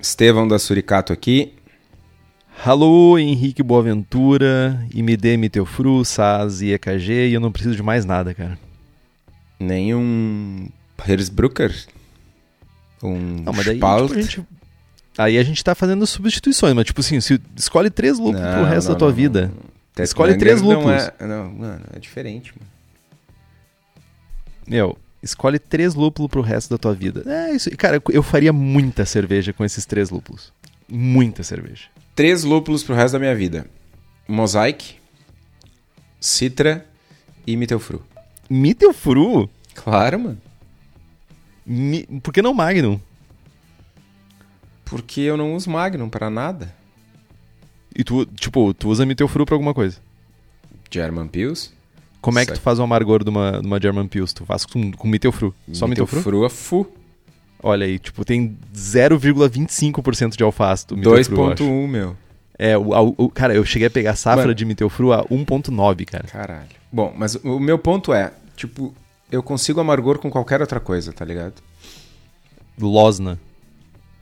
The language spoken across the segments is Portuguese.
Estevão da Suricato aqui. Alô, Henrique Boaventura, IMD, Miteufru, SAS e EKG, e eu não preciso de mais nada, cara. Nenhum Herzbrucker? Um Não, mas daí, tipo, a gente, aí a gente tá fazendo substituições, mas tipo assim, se escolhe três lúpulos pro Não, resto não, da tua não, vida. não. Escolhe três não lúpulos. É, não, mano, é diferente, mano. Meu, escolhe três lúpulos pro resto da tua vida. É isso. Cara, eu- faria muita cerveja com esses três lúpulos. Muita cerveja. Três lúpulos pro resto da minha vida. Mosaic, Citra e Mittelfru. Mittelfru? Claro, mano. Mi... Por que não Magnum? Porque eu não uso Magnum pra nada. E tu, tipo, tu usa Mittelfru pra alguma coisa. German Pils. Como é que tu faz o amargor de uma, de uma German Pils? Tu faz com, com Mittelfru. Só Mittelfru? Mittelfru Fu. Olha aí, tipo, tem 0,25% de alface do Mittelfru, eu acho. 2.1, meu. É, o, o- cara, eu cheguei a pegar safra Mano. de Mittelfru a 1.9, cara. Caralho. Bom, mas o meu ponto é, tipo, eu consigo amargor com qualquer outra coisa, tá ligado? Losna.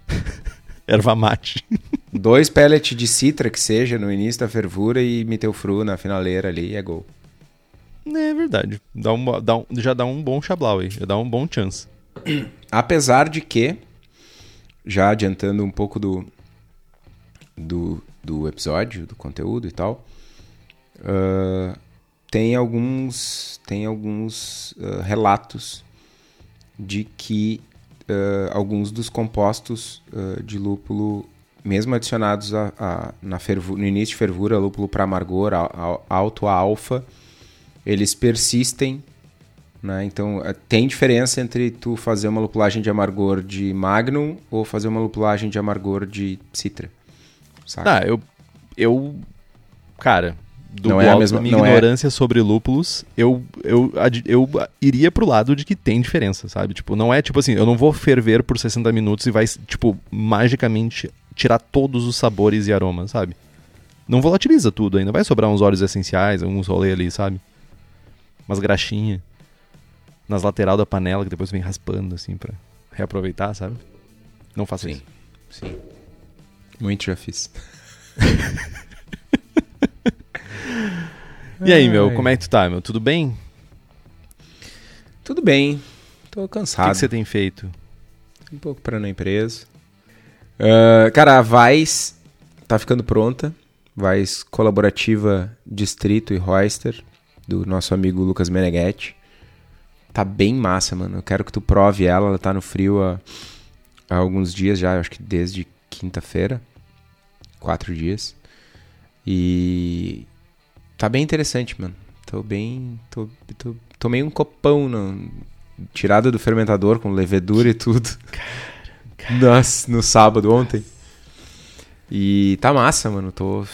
Erva mate. Dois pellets de citra que seja no início da fervura e Mittelfru na finaleira ali é gol. É verdade. Dá um, dá um- já dá um bom chablau aí. Já dá um bom chance. Apesar de que, já adiantando um pouco do, do, do episódio, do conteúdo e tal, ah, tem alguns, tem alguns ah, relatos de que ah, alguns dos compostos de lúpulo, mesmo adicionados a, a- na fervu- no início de fervura, lúpulo para amargor, alto a alfa, eles persistem né? Então, eh, tem diferença entre tu fazer uma lupulagem de amargor de Magnum ou fazer uma lupulagem de amargor de Citra. Saca? Ah, eu. Eu. Cara, do Não é a mesma- minha é- ignorância sobre lúpulos, eu, eu, eu iria pro lado de que tem diferença, sabe? Tipo, não é tipo assim, eu não vou ferver por 60 minutos e vai, tipo, magicamente tirar todos os sabores e aromas, sabe? Não volatiliza tudo ainda. Vai sobrar uns óleos essenciais, alguns rolê ali, sabe? Umas graxinhas. Nas lateral da panela, que depois vem raspando, assim, pra reaproveitar, sabe? Não faça Sim. isso. Sim. Muito já fiz. E aí, meu, como é que tu tá, meu? Tudo bem? Tudo bem. Tô O que, cansado. que você tem feito? Um pouco para na empresa. Ah, cara, a Vais tá ficando pronta. Vais colaborativa Distrito e Royster, do nosso amigo Lucas Meneghetti. Tá bem massa, mano. Eu quero que tu prove ela. Ela tá no frio há, há alguns dias já, acho que desde quinta-feira. Quatro dias. E tá bem interessante, mano. Tô bem. Tô, tô, tomei um copão no, tirada do fermentador com levedura e tudo. Nossa, no sábado ontem. E tá massa, mano. Tô.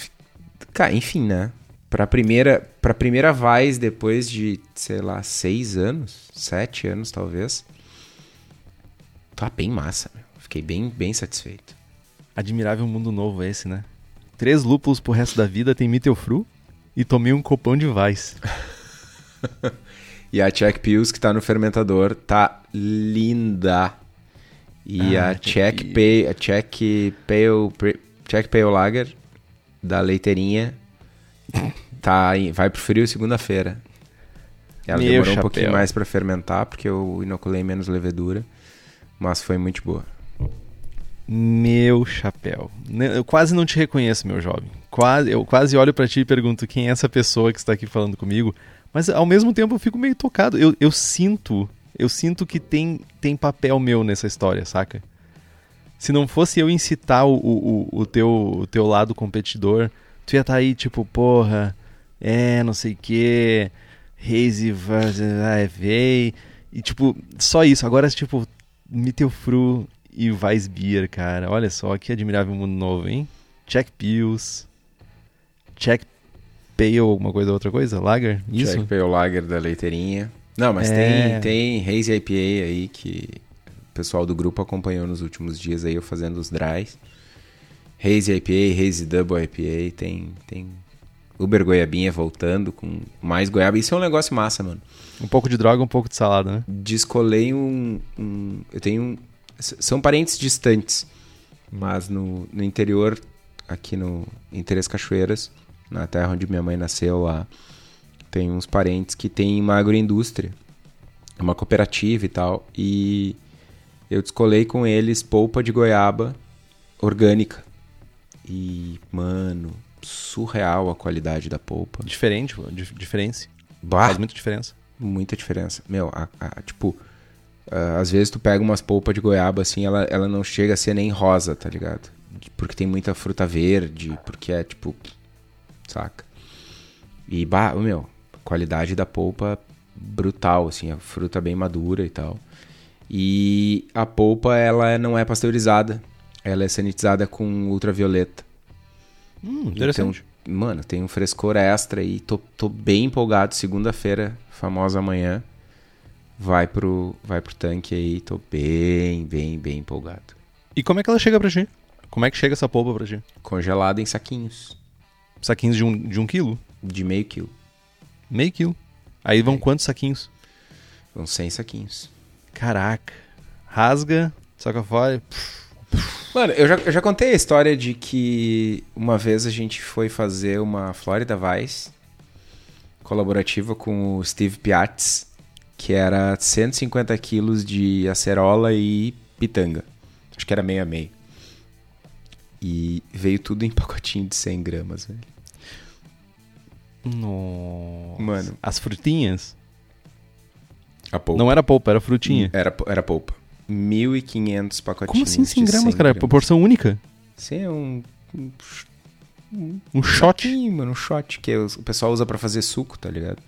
Cara, enfim, né? Pra primeira, pra primeira Vaz, depois de, sei lá, seis anos, sete anos talvez. Tá bem massa, meu. Fiquei bem, bem satisfeito. Admirável mundo novo esse, né? Três lúpulos pro resto da vida tem Mittelfru e tomei um copão de Weiss. E a Czech Pills que tá no fermentador tá linda. E Ah, a Czech Czech Pale, a Czech Pale, Czech Pale Lager da leiteirinha tá vai pro frio segunda-feira. Ela Meu demorou um chapéu. pouquinho mais pra fermentar porque eu inoculei menos levedura, mas foi muito boa. Meu chapéu. Ne- Eu quase não te reconheço, meu jovem. Quase, eu quase olho pra ti e pergunto quem é essa pessoa que está aqui falando comigo. Mas ao mesmo tempo eu fico meio tocado. Eu, eu sinto, eu sinto que tem, tem papel meu nessa história, saca? Se não fosse eu incitar o, o, o, teu, o teu lado competidor, tu ia estar tá aí tipo, porra, é, não sei o que, Hazy versus AFA, e tipo, só isso. Agora, tipo, Mittelfru e Weissbier, cara. Olha só, que admirável mundo novo, hein? Check Pills, Check Pale, alguma coisa, outra coisa? Lager? Isso? Check Pale Lager da leiteirinha. Não, mas é... tem, tem Hazy IPA aí que o pessoal do grupo acompanhou nos últimos dias aí, eu fazendo os dries. Hazy IPA, Hazy Double IPA, tem, tem Uber Goiabinha voltando com mais goiaba. Isso é um negócio massa, mano. Um pouco de droga, um pouco de salada, né? Descolei um. um eu tenho um. São parentes distantes, mas no, no interior, aqui no, em Três Cachoeiras, na terra onde minha mãe nasceu lá, tem uns parentes que tem uma agroindústria, uma cooperativa e tal, e eu descolei com eles polpa de goiaba orgânica. E, mano, surreal a qualidade da polpa. Diferente, diferença. Bah, Faz muita diferença. Muita diferença. Meu, a, a, tipo, às vezes tu pega umas polpas de goiaba assim, ela, ela não chega a ser nem rosa, tá ligado? Porque tem muita fruta verde, porque é tipo. Saca? E, bah, meu, qualidade da polpa brutal, assim, a fruta bem madura e tal. E a polpa, ela não é pasteurizada. Ela é sanitizada com ultravioleta. Hum, interessante. Então, mano, tem um frescor extra e tô, tô bem empolgado. Segunda-feira, famosa amanhã, vai pro, vai pro tanque aí. Tô bem, bem, bem empolgado. E como é que ela chega pra ti? Como é que chega essa polpa pra ti? Congelada em saquinhos. Saquinhos de um, de um quilo? De meio quilo. Meio quilo. Aí vão quantos saquinhos? Vão 100 saquinhos. Caraca. Rasga, saca fora. Mano, eu já, eu já contei a história de que uma vez a gente foi fazer uma Florida Vice colaborativa com o Steve Piatz, que era 150 quilos de acerola e pitanga. Acho que era meio a meio. E veio tudo em pacotinho de 100 gramas, velho. Nossa. Mano. As frutinhas? A polpa. Não era polpa, era frutinha. Era, era polpa. 1.500 pacotinhos. Como assim 100 gramas, 100 cara? gramas. Proporção única? Sim, é um. Um, Um shot? Sim, mano, um shot que o pessoal usa pra fazer suco, tá ligado?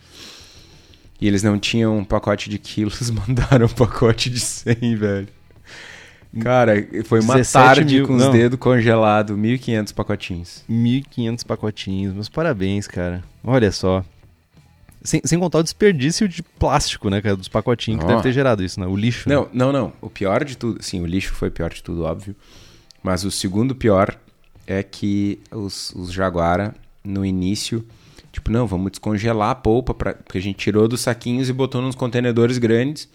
E eles não tinham um pacote de quilos, mandaram um pacote de 100, velho. Cara, foi uma 17 tarde mil- com os não. dedos congelados, 1.500 pacotinhos. 1.500 pacotinhos. Meus parabéns, cara. Olha só. Sem, sem contar o desperdício de plástico, né, cara? Dos pacotinhos que deve ter gerado isso, né? O lixo. né? Não, não, não. O pior de tudo, sim, o lixo foi o pior de tudo, óbvio. Mas o segundo pior é que os, os Jaguara, no início, tipo, não, vamos descongelar a polpa, pra, porque a gente tirou dos saquinhos e botou nos contenedores grandes.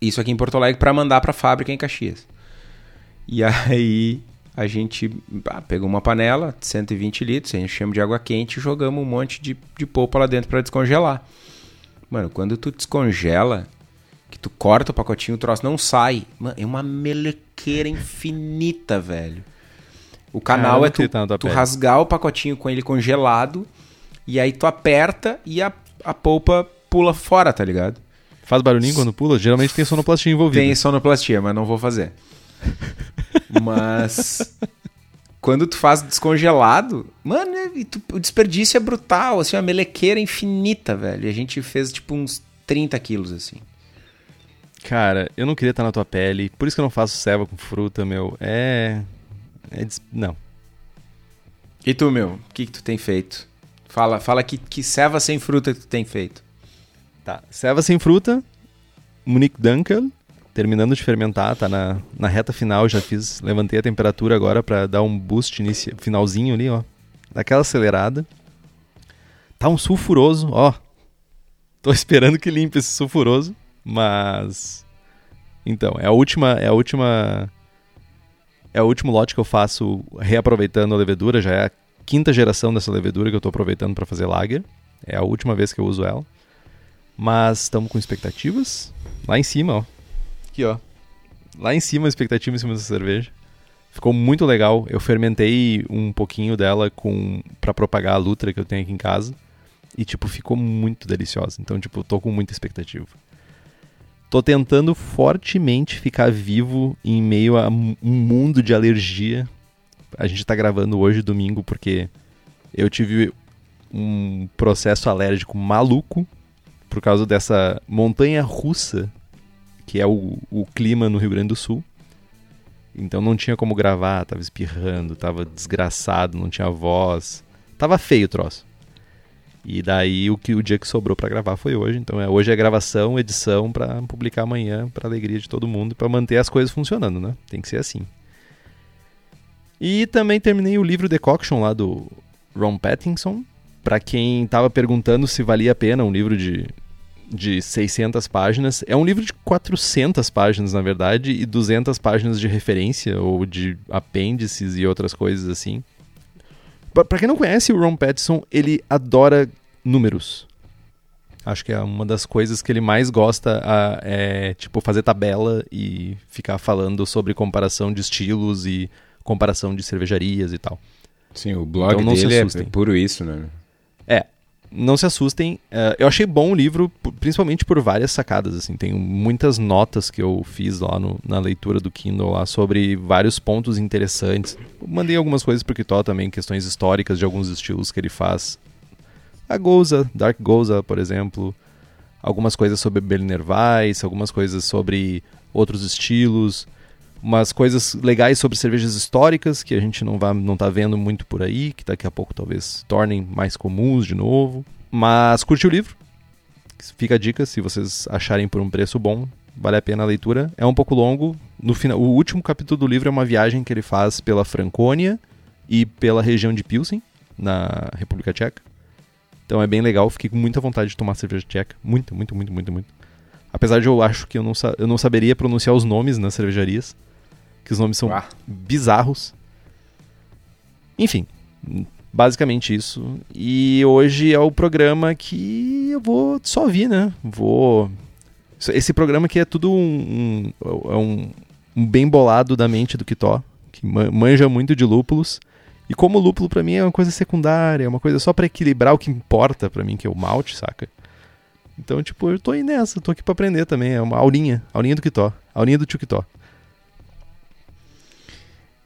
Isso aqui em Porto Alegre para mandar para a fábrica em Caxias. E aí a gente ah, pegou uma panela de 120 litros, enchemos de água quente e jogamos um monte de, de polpa lá dentro para descongelar. Mano, quando tu descongela, que tu corta o pacotinho, o troço não sai. Mano, é uma melequeira infinita, velho. O canal é tu, tu rasgar o pacotinho com ele congelado e aí tu aperta e a, a polpa pula fora, tá ligado? Faz barulhinho quando pula? Geralmente tem sonoplastia envolvida. Tem sonoplastia, mas não vou fazer. mas quando tu faz descongelado, mano, é- tu- o desperdício é brutal, assim, uma melequeira infinita, velho. E a gente fez tipo uns 30 quilos, assim. Cara, eu não queria estar na tua pele. Por isso que eu não faço ceva com fruta, meu. É. é des- Não. E tu, meu, o que, que tu tem feito? Fala, fala que, que ceva sem fruta que tu tem feito. Tá. Ceva sem fruta. Munique Dunkel. Terminando de fermentar, tá na, na reta final. Já fiz. Levantei a temperatura agora pra dar um boost inici... finalzinho ali, ó. Daquela acelerada. Tá um sulfuroso, ó. Tô esperando que limpe esse sulfuroso. Mas. Então, é a última. É a última. É o último lote que eu faço reaproveitando a levedura. Já é a quinta geração dessa levedura que eu tô aproveitando pra fazer lager. É a última vez que eu uso ela. Mas estamos com expectativas. Lá em cima, ó. Aqui, ó. Lá em cima, a expectativa em cima dessa cerveja. Ficou muito legal. Eu fermentei um pouquinho dela com para propagar a Lutra que eu tenho aqui em casa. e, tipo, ficou muito deliciosa. Então, tipo, tô com muita expectativa. Tô tentando fortemente ficar vivo em meio a um mundo de alergia. A gente tá gravando hoje, domingo, porque eu tive um processo alérgico maluco por causa dessa montanha russa que é o, o clima no Rio Grande do Sul. Então não tinha como gravar, tava espirrando, tava desgraçado, não tinha voz. Tava feio o troço. E daí o que o dia que sobrou para gravar foi hoje. Então é, hoje é gravação, edição para publicar amanhã, para alegria de todo mundo, para manter as coisas funcionando, né? Tem que ser assim. E também terminei o livro Decoction lá do Ron Pattinson. Para quem tava perguntando se valia a pena um livro de de 600 páginas. É um livro de 400 páginas, na verdade, e 200 páginas de referência ou de apêndices e outras coisas assim. Para quem não conhece o Ron Pattinson, ele adora números. Acho que é uma das coisas que ele mais gosta a, é tipo fazer tabela e ficar falando sobre comparação de estilos e comparação de cervejarias e tal. Sim, o blog então, dele é puro isso, né? É, não se assustem. Uh, eu achei bom o livro, principalmente por várias sacadas. Assim, tem muitas notas que eu fiz lá no, na leitura do Kindle lá sobre vários pontos interessantes. mandei algumas coisas pro Kitó também, questões históricas de alguns estilos que ele faz. A Goza, Dark Goza, por exemplo. Algumas coisas sobre Berliner Weiss, algumas coisas sobre outros estilos umas coisas legais sobre cervejas históricas que a gente não, vai, não tá vendo muito por aí, que daqui a pouco talvez tornem mais comuns de novo. Mas curte o livro. Fica a dica, se vocês acharem por um preço bom, vale a pena a leitura. É um pouco longo. No final, o último capítulo do livro é uma viagem que ele faz pela Franconia e pela região de Pilsen, na República Tcheca. Então é bem legal, fiquei com muita vontade de tomar cerveja tcheca. Muito, muito, muito, muito, muito. Apesar de eu acho que eu não, eu não saberia pronunciar os nomes nas cervejarias que os nomes são Uá. bizarros. Enfim, basicamente isso. E hoje é o programa que eu vou só vir, né? Vou. Esse programa aqui é tudo um, um, é um, um bem bolado da mente do Kitó, que manja muito de lúpulos. E como o lúpulo para mim é uma coisa secundária, é uma coisa só para equilibrar o que importa para mim, que é o malte, saca? Então, tipo, eu tô aí nessa, tô aqui pra aprender também. É uma aulinha, aulinha do Kitó, aulinha do tio Kitó.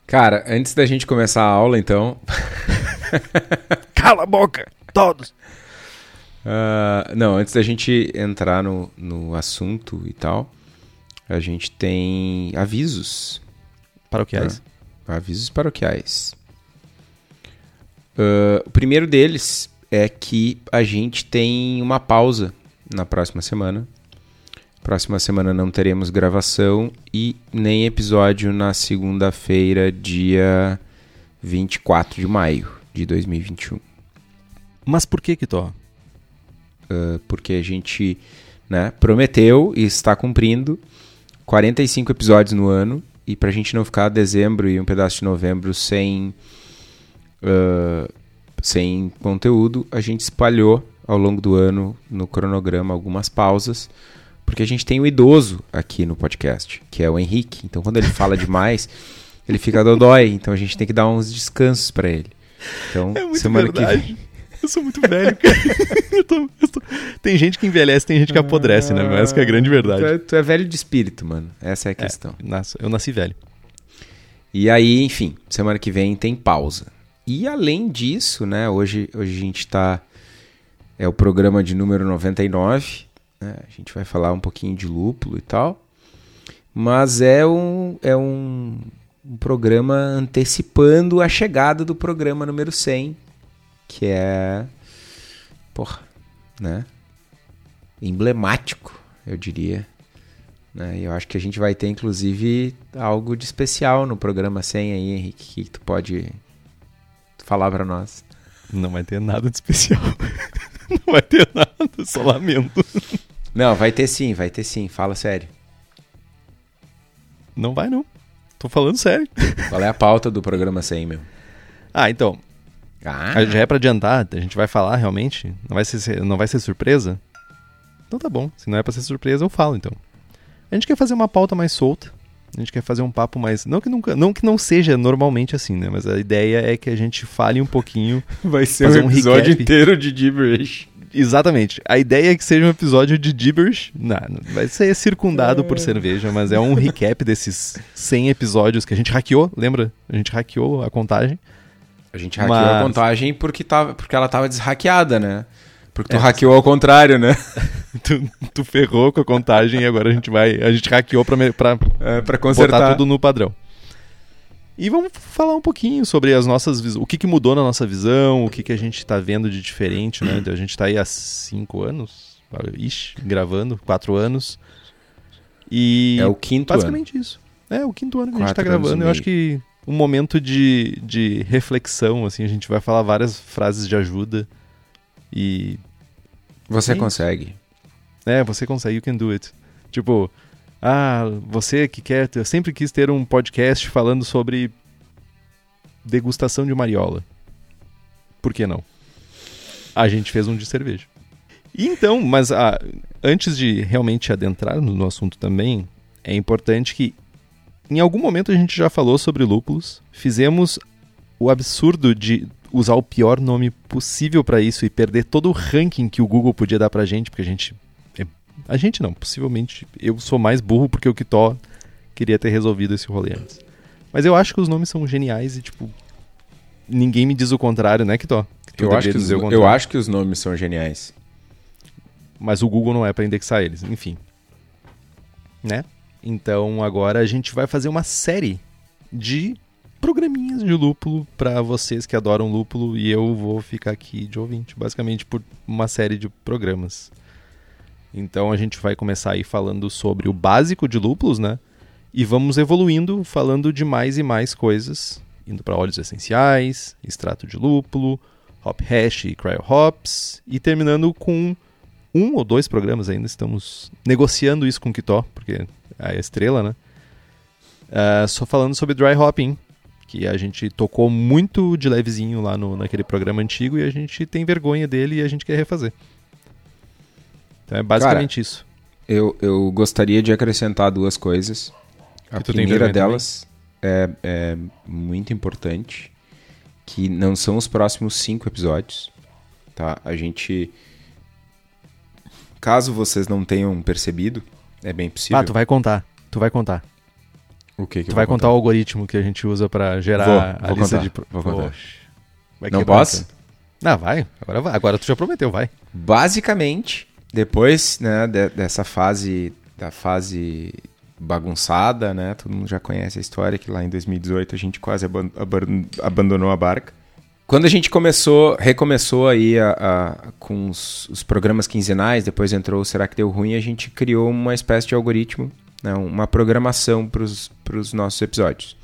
Cara, antes da gente começar a aula, então. Cala a boca! Todos! Uh, não, antes da gente entrar no, no assunto e tal, a gente tem avisos. Paroquiais. Uh, avisos paroquiais. Uh, o primeiro deles é que a gente tem uma pausa na próxima semana. Próxima semana não teremos gravação e nem episódio na segunda-feira, dia 24 de maio de 2021. Mas por que que tô? Uh, porque a gente né, prometeu e está cumprindo 45 episódios no ano e para a gente não ficar dezembro e um pedaço de novembro sem uh, sem conteúdo, a gente espalhou ao longo do ano no cronograma algumas pausas porque a gente tem o idoso aqui no podcast, que é o Henrique. Então, quando ele fala demais, ele fica dodói. Então, a gente tem que dar uns descansos para ele. Então, é muito semana verdade. que vem. Eu sou muito velho, cara. eu tô, eu tô... Tem gente que envelhece, tem gente que apodrece, né? Mas essa que é a grande verdade. Tu é, tu é, velho de espírito, mano. Essa é a questão. É, eu nasci velho. E aí, enfim, semana que vem tem pausa. E além disso, né? Hoje, hoje a gente tá. É o programa de número 99. Né? A gente vai falar um pouquinho de lúpulo e tal. Mas é um, é um, um programa antecipando a chegada do programa número 100, que é. Porra, né? Emblemático, eu diria. Né? Eu acho que a gente vai ter, inclusive, algo de especial no programa 100 aí, Henrique, que tu pode falar para nós. Não vai ter nada de especial. Não vai ter nada, só lamento. Não, vai ter sim, vai ter sim. Fala sério. Não vai não. Tô falando sério. Qual é a pauta do programa 100, meu? Ah, então. Ah. Já é pra adiantar, a gente vai falar realmente? Não vai ser, não vai ser surpresa? Então tá bom. Se não é pra ser surpresa, eu falo então. A gente quer fazer uma pauta mais solta. A gente quer fazer um papo mais. Não que, nunca, não que não seja normalmente assim, né? Mas a ideia é que a gente fale um pouquinho. Vai ser um, um episódio recap. inteiro de gibberish. Exatamente. A ideia é que seja um episódio de gibberish. Não, vai ser circundado por cerveja, mas é um recap desses 100 episódios que a gente hackeou, lembra? A gente hackeou a contagem. A gente hackeou Mas- a contagem porque, tava, porque ela tava deshackeada, né? Porque tu É. hackeou ao contrário, né? Tu, tu ferrou com a contagem e agora a gente vai. A gente hackeou pra, pra É, pra botar consertar. tudo no padrão. E vamos falar um pouquinho sobre as nossas. O que, que mudou na nossa visão, o que, que a gente tá vendo de diferente, né? A gente tá aí há cinco anos, ixi, gravando, quatro anos. E É o quinto ano. basicamente isso. É o quinto ano que a gente tá Quatro anos e gravando. Eu acho que um momento de, de reflexão, assim, a gente vai falar várias frases de ajuda. E Você É consegue. é, você consegue, you can do it. Tipo, ah, você que quer, eu sempre quis ter um podcast falando sobre degustação de mariola. Por que não? A gente fez um de cerveja. Então, mas ah, antes de realmente adentrar no, assunto também, é importante que em algum momento a gente já falou sobre lúpulos, fizemos o absurdo de usar o pior nome possível pra isso e perder todo o ranking que o Google podia dar pra gente, porque a gente a gente não, possivelmente eu sou mais burro porque o Kitó queria ter resolvido esse rolê antes. Mas eu acho que os nomes são geniais e tipo ninguém me diz o contrário, né, Kitó? Eu acho, que os, eu acho que os nomes são geniais. mas o Google não é para indexar eles, enfim. Né? Então agora a gente vai fazer uma série de programinhas de lúpulo para vocês que adoram lúpulo e eu vou ficar aqui de ouvinte, basicamente por uma série de programas. Então a gente vai começar aí falando sobre o básico de lúpulos, né? E vamos evoluindo falando de mais e mais coisas, indo para óleos essenciais, extrato de lúpulo, hop hash e cryo hops e terminando com um ou dois programas ainda, estamos negociando isso com o Kitó, porque é a estrela, né? Ah, só falando sobre dry hopping, que a gente tocou muito de levezinho lá no, naquele programa antigo e a gente tem vergonha dele e a gente quer refazer. Então é basicamente isso. Eu, eu gostaria de acrescentar duas coisas. A Que primeira delas é, é muito importante, que não são os próximos cinco episódios, tá? A gente, caso vocês não tenham percebido, é bem possível. Ah, tu vai contar. Tu vai contar. O que que Tu vai vou contar o algoritmo que a gente usa pra gerar Vou, a vou lista contar, de. pro- vou contar. Poxa, vai Não posso? Não, vai. Agora vai. Agora tu já prometeu, vai. Basicamente, depois né, de- dessa fase, da fase bagunçada, né? Todo mundo já conhece a história que lá em 2018 a gente quase aban- aban- abandonou a barca. Quando a gente começou, recomeçou aí a, a- com os, os programas quinzenais, depois entrou o Será que Deu Ruim, a gente criou uma espécie de algoritmo, né, uma programação para os nossos episódios.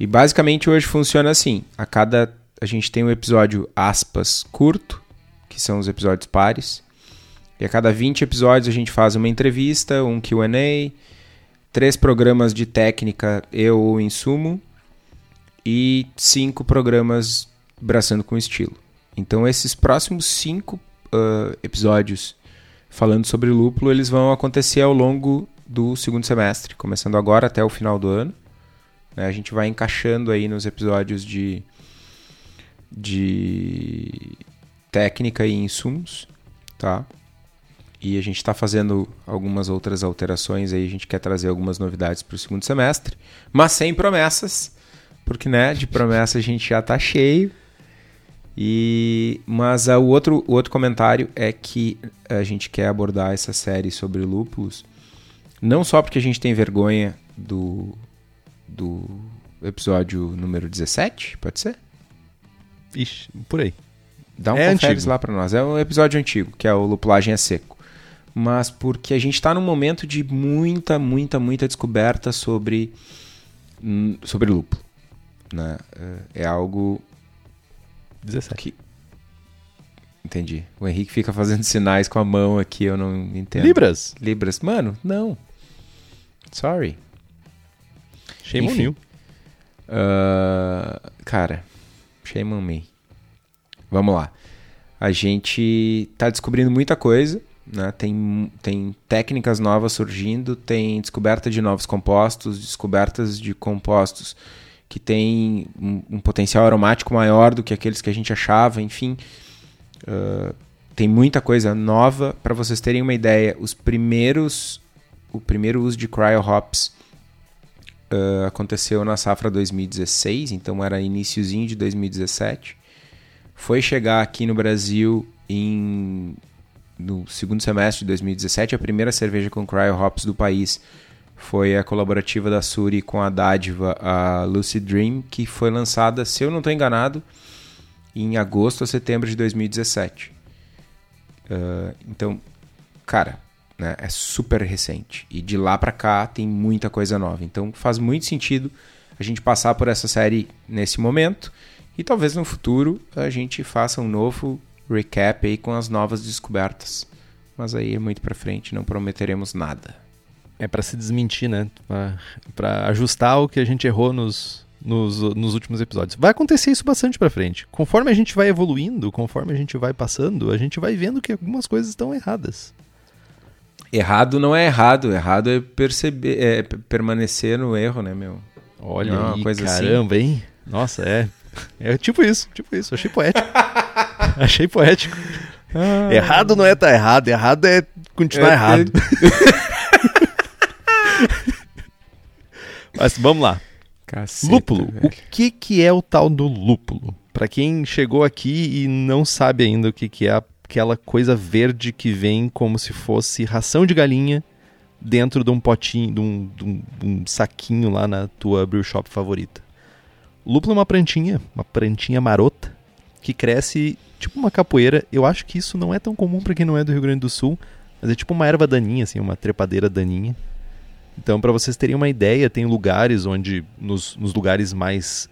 E basicamente hoje funciona assim: a cada. A gente tem um episódio aspas curto, que são os episódios pares. E a cada 20 episódios a gente faz uma entrevista, um QA, três programas de técnica eu ou insumo e cinco programas braçando com estilo. Então esses próximos cinco ah, episódios falando sobre lúpulo, eles vão acontecer ao longo do segundo semestre, começando agora até o final do ano. né? A gente vai encaixando aí nos episódios de, de técnica e insumos, tá? E a gente está fazendo algumas outras alterações aí, a gente quer trazer algumas novidades para o segundo semestre, mas sem promessas, porque né, de promessa a gente já tá cheio. E mas ah, o outro o outro comentário é que a gente quer abordar essa série sobre lúpulos, não só porque a gente tem vergonha do do episódio número 17, pode ser? Ixi, por aí. Dá um É conferes antigo. lá pra nós. É um episódio antigo, que é o Lupulagem é Seco. Mas porque a gente tá num momento de muita, muita, muita descoberta sobre, hum, sobre lúpulo. Né? É- É algo 17. que... Entendi. O Henrique fica fazendo sinais com a mão aqui, eu não entendo. Libras. Libras. Mano, não. Sorry. Shame on Enfim. you. Ah, cara, shame on me. Vamos lá. A gente tá descobrindo muita coisa, né? Tem, tem técnicas novas surgindo, tem descoberta de novos compostos, descobertas de compostos que têm um, um potencial aromático maior do que aqueles que a gente achava, enfim. Ah, tem muita coisa nova. Para vocês terem uma ideia, os primeiros, o primeiro uso de cryo hops uh, aconteceu na safra 2016, então era iníciozinho de 2017. Foi chegar aqui no Brasil em no segundo semestre de 2017, a primeira cerveja com cryo hops do país foi a colaborativa da Suri com a dádiva a Lucid Dream, que foi lançada, se eu não estou enganado, em agosto ou setembro de 2017. Uh, então, cara, né, é super recente. E de lá para cá tem muita coisa nova. Então faz muito sentido a gente passar por essa série nesse momento. E talvez no futuro a gente faça um novo recap aí com as novas descobertas. Mas aí é muito para frente, não prometeremos nada. É para se desmentir, né? Para ajustar o que a gente errou nos, nos, nos últimos episódios. Vai acontecer isso bastante para frente. Conforme a gente vai evoluindo, conforme a gente vai passando, a gente vai vendo que algumas coisas estão erradas. Errado não é errado, errado é perceber, é permanecer no erro, né, meu? Olha não, aí, coisa assim. caramba, assim. hein? Nossa, é. É tipo isso, tipo isso. Achei poético. Achei poético. Ah. Errado não é tá errado, errado é continuar é, errado. Mas vamos lá. Caceta, lúpulo. Velho. O que, que é o tal do lúpulo? Para quem chegou aqui e não sabe ainda o que, que é aquela coisa verde que vem como se fosse ração de galinha dentro de um potinho, de um, de um, de um saquinho lá na tua brew shop favorita. Lúpulo é uma plantinha, uma plantinha marota, que cresce tipo uma capoeira. Eu acho que isso não é tão comum para quem não é do Rio Grande do Sul, mas é tipo uma erva daninha, assim, uma trepadeira daninha. Então, para vocês terem uma ideia, tem lugares onde, nos, nos lugares mais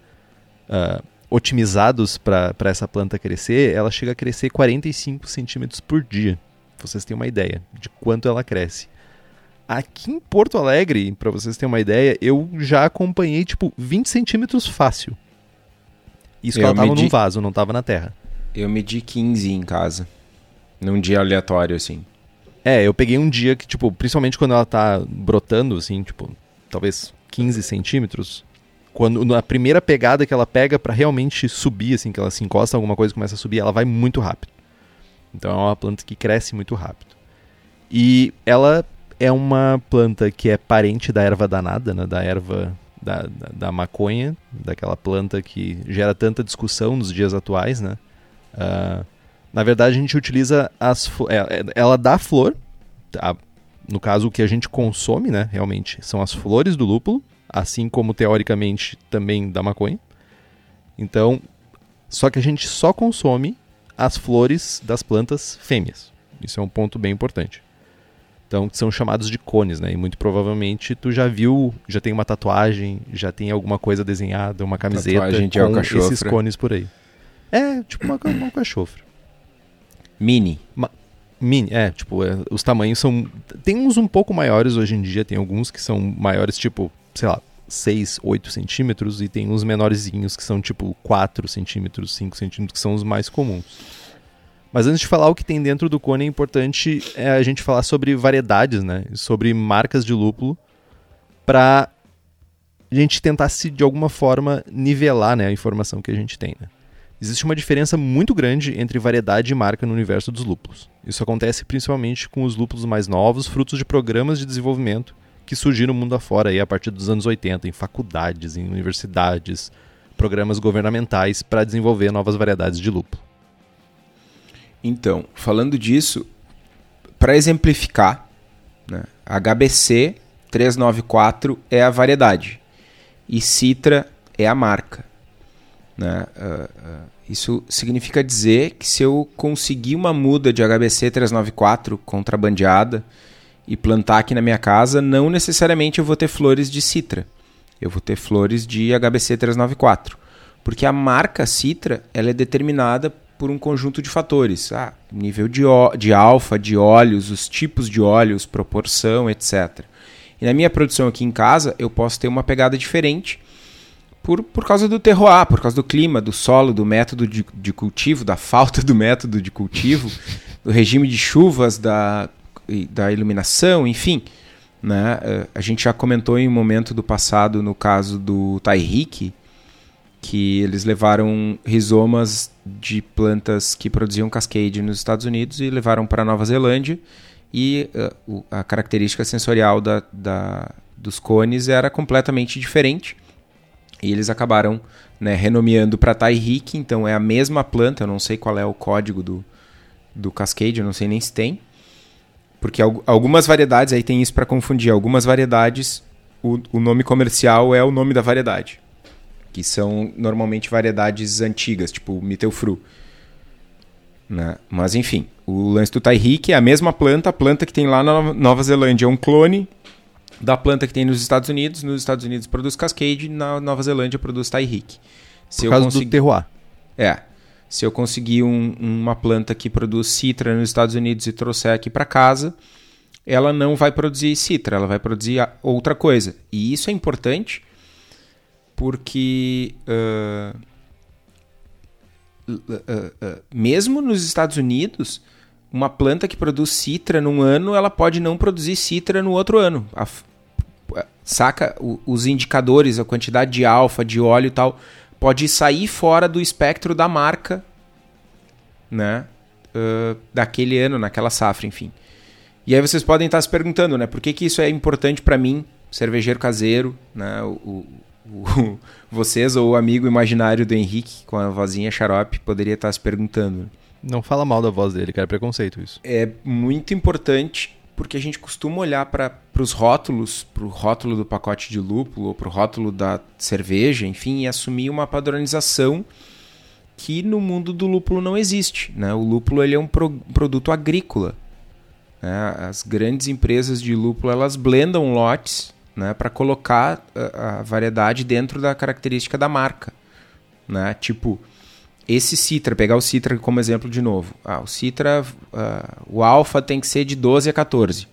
uh, otimizados para essa planta crescer, ela chega a crescer 45 centímetros por dia. Vocês têm uma ideia de quanto ela cresce. Aqui em Porto Alegre, para vocês terem uma ideia, eu já acompanhei tipo 20 centímetros fácil. Isso que eu ela tava medi... num vaso, não tava na terra. Eu medi 15 em casa. Num dia aleatório, assim. É, eu peguei um dia que, tipo, principalmente quando ela tá brotando, assim, tipo, talvez 15 centímetros. Quando na primeira pegada que ela pega para realmente subir, assim, que ela se encosta alguma coisa e começa a subir, ela vai muito rápido. Então é uma planta que cresce muito rápido. E ela é uma planta que é parente da erva danada, né? Da erva da, da, da maconha, daquela planta que gera tanta discussão nos dias atuais, né? Uh, na verdade, a gente utiliza as. É, é, ela dá flor. A, no caso, o que a gente consome, né? Realmente, são as flores do lúpulo, assim como teoricamente também da maconha. Então, só que a gente só consome as flores das plantas fêmeas. Isso é um ponto bem importante. Então, são chamados de cones, né? E muito provavelmente tu já viu, já tem uma tatuagem, já tem alguma coisa desenhada, uma camiseta tatuagem com esses cones por aí. É, tipo uma, uma cachofra. Mini. Ma mini, é, tipo, é, os tamanhos são. Tem uns um pouco maiores hoje em dia, tem alguns que são maiores, tipo, sei lá, 6, 8 centímetros, e tem uns menorzinhos que são tipo 4 centímetros, 5 centímetros, que são os mais comuns. Mas antes de falar o que tem dentro do cone, é importante é, a gente falar sobre variedades, né? Sobre marcas de lúpulo, para a gente tentar se de alguma forma nivelar né, a informação que a gente tem. Né? Existe uma diferença muito grande entre variedade e marca no universo dos lúpulos. Isso acontece principalmente com os lúpulos mais novos, frutos de programas de desenvolvimento que surgiram mundo afora aí a partir dos anos 80, em faculdades, em universidades, programas governamentais para desenvolver novas variedades de lúpulo. Então, falando disso, para exemplificar, né, HBC 394 é a variedade e Citra é a marca. Né? Uh, uh, isso significa dizer que se eu conseguir uma muda de HBC 394 contrabandeada e plantar aqui na minha casa, não necessariamente eu vou ter flores de Citra. Eu vou ter flores de HBC 394. Porque a marca Citra ela é determinada por um conjunto de fatores. Ah, nível de, de alfa, de óleos, os tipos de óleos, proporção, etc. E na minha produção aqui em casa, eu posso ter uma pegada diferente por, por causa do terroir, por causa do clima, do solo, do método de, de cultivo, da falta do método de cultivo, do regime de chuvas, da, da iluminação, enfim. Né? Eh, a gente já comentou em um momento do passado, no caso do Taihik, que eles levaram rizomas de plantas que produziam cascade nos Estados Unidos e levaram para Nova Zelândia. E uh, a característica sensorial da, da, dos cones era completamente diferente. E eles acabaram né, renomeando para Taihik, então é a mesma planta, eu não sei qual é o código do, do Cascade, eu não sei nem se tem, porque algumas variedades, aí tem isso para confundir, algumas variedades, o, o nome comercial é o nome da variedade que são normalmente variedades antigas, tipo Mittelfru. Né? Mas enfim, o lance do Taihik é a mesma planta, a planta que tem lá na Nova Zelândia é um clone da planta que tem nos Estados Unidos. Nos Estados Unidos produz Cascade, na Nova Zelândia produz Taihik. Se Por causa consegui... do terroir. É. Se eu conseguir um, uma planta que produz citra nos Estados Unidos e trouxer aqui para casa, ela não vai produzir citra, ela vai produzir outra coisa. E isso é importante porque uh, uh, uh, mesmo nos Estados Unidos, uma planta que produz citra num ano, ela pode não produzir citra no outro ano. A, saca o, os indicadores, a quantidade de alfa, de óleo e tal, pode sair fora do espectro da marca, né? daquele ano, naquela safra, enfim. E aí vocês podem estar se perguntando, né? Por que, que isso é importante para mim, cervejeiro caseiro, né? O, o, vocês ou o amigo imaginário do Henrique com a vozinha xarope poderia estar se perguntando. Não fala mal da voz dele, cara, é preconceito isso. É muito importante porque a gente costuma olhar para os rótulos, para o rótulo do pacote de lúpulo ou para o rótulo da cerveja, enfim, e assumir uma padronização que no mundo do lúpulo não existe. Né? O lúpulo ele é um pro, produto agrícola. Né? As grandes empresas de lúpulo elas blendam lotes né, para colocar a, a, variedade dentro da característica da marca. Né? Tipo, esse Citra, pegar o Citra como exemplo de novo. Ah, o Citra, uh, o Alfa tem que ser de 12 a 14.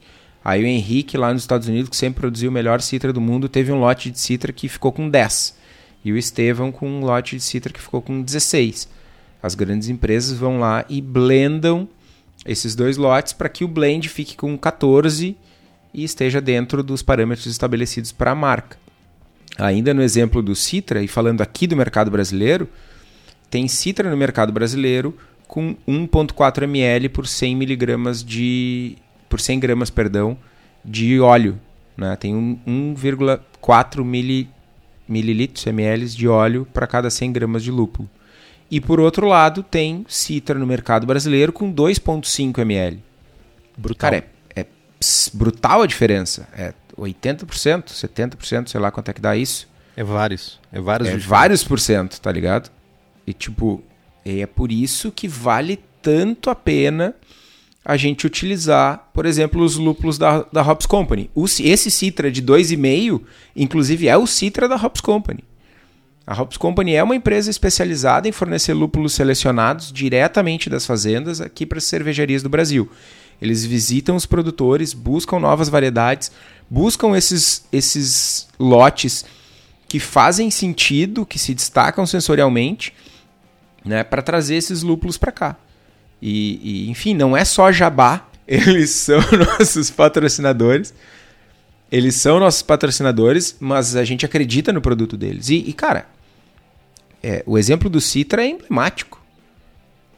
Aí o Henrique, lá nos Estados Unidos, que sempre produziu o melhor Citra do mundo, teve um lote de Citra que ficou com 10. E o Estevão com um lote de Citra que ficou com 16. As grandes empresas vão lá e blendam esses dois lotes para que o blend fique com 14 e esteja dentro dos parâmetros estabelecidos para a marca. Ainda no exemplo do Citra, e falando aqui do mercado brasileiro, tem Citra no mercado brasileiro com 1,4 ml por 100 miligramas de por 100 gramas, perdão, de óleo, né? Tem 1,4 mili, mililitros ml de óleo para cada 100 gramas de lúpulo. E por outro lado, tem Citra no mercado brasileiro com 2,5 ml. Brutal. Cara, é brutal a diferença. É 80%, 70%, sei lá quanto é que dá isso. É vários. É vários. É vários por cento, tá ligado? E tipo, é por isso que vale tanto a pena a gente utilizar, por exemplo, os lúpulos da, da Hops Company. O, esse Citra de 2,5, inclusive, é o Citra da Hops Company. A Hops Company é uma empresa especializada em fornecer lúpulos selecionados diretamente das fazendas aqui para as cervejarias do Brasil. Eles visitam os produtores, buscam novas variedades, buscam esses, esses lotes que fazem sentido, que se destacam sensorialmente, né, para trazer esses lúpulos para cá. E, e, enfim, não é só jabá, eles são nossos patrocinadores. Eles são nossos patrocinadores, mas a gente acredita no produto deles. E, e cara, é, o exemplo do Citra é emblemático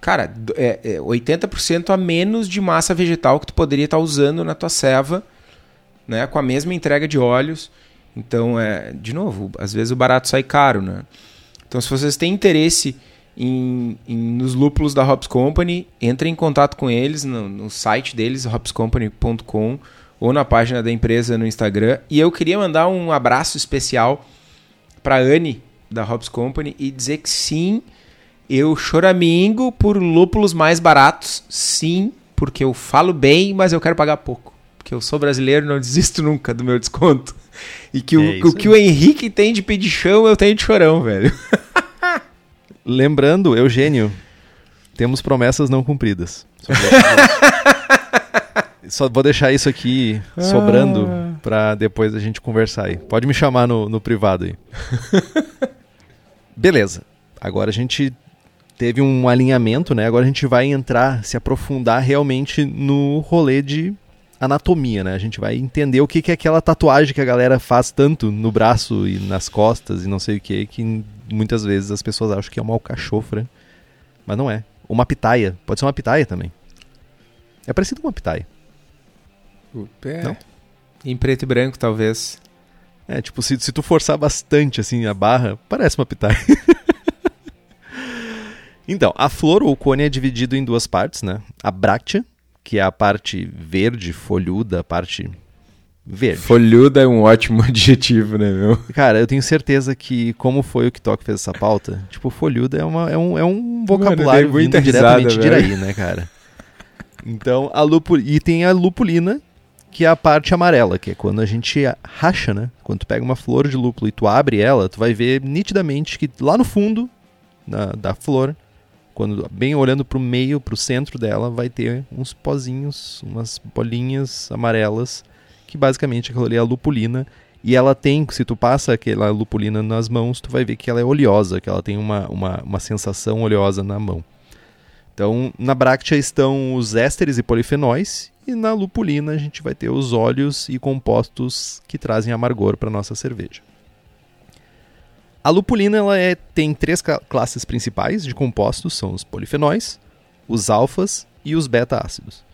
cara, é, é 80% a menos de massa vegetal que tu poderia estar usando na tua ceva, né, com a mesma entrega de óleos. Então, é, de novo, às vezes o barato sai caro, né? Então, se vocês têm interesse em, em, nos lúpulos da Hops Company, entre em contato com eles no, no site deles, hopscompany.com, ou na página da empresa no Instagram. E eu queria mandar um abraço especial para Anne da Hops Company e dizer que sim, eu choramingo por lúpulos mais baratos, sim, porque eu falo bem, mas eu quero pagar pouco. Porque eu sou brasileiro não desisto nunca do meu desconto. E que é o, o que o Henrique tem de pedichão, eu tenho de chorão, velho. Lembrando, Eugênio, temos promessas não cumpridas. Só, vou deixar isso aqui sobrando ah. para depois a gente conversar aí. Pode me chamar no, no privado aí. Beleza. Agora a gente teve um alinhamento, né? Agora a gente vai entrar, se aprofundar realmente no rolê de anatomia, né? A gente vai entender o que, que é aquela tatuagem que a galera faz tanto no braço e nas costas e não sei o que, que muitas vezes as pessoas acham que é uma alcachofra, mas não é. Uma pitaia, pode ser uma pitaia também. É parecido com uma pitaia. É. Não? Em preto e branco, talvez. É, tipo, se, se tu forçar bastante assim a barra, parece uma pitaia. então, a flor ou cone é dividido em duas partes, né? A bráctea, que é a parte verde, folhuda, a parte verde. Folhuda é um ótimo adjetivo, né, meu? Cara, eu tenho certeza que, como foi o que Tok fez essa pauta, tipo, folhuda é, uma, é, um, é um vocabulário Mano, vindo diretamente risada, de velho. Iraí, né, cara? Então, a lupu... e tem a lupulina, que é a parte amarela, que é quando a gente racha, né? Quando tu pega uma flor de lúpulo e tu abre ela, tu vai ver nitidamente que lá no fundo da, da flor, quando bem olhando pro meio, pro centro dela, vai ter uns pozinhos, umas bolinhas amarelas, que basicamente aquilo ali é a lupulina. E ela tem, se tu passa aquela lupulina nas mãos, tu vai ver que ela é oleosa, que ela tem uma, uma, uma sensação oleosa na mão. Então, na bráctea estão os ésteres e polifenóis, e na lupulina a gente vai ter os óleos e compostos que trazem amargor para nossa cerveja. A lupulina ela é, tem três classes principais de compostos, são os polifenóis, os alfas e os beta-ácidos.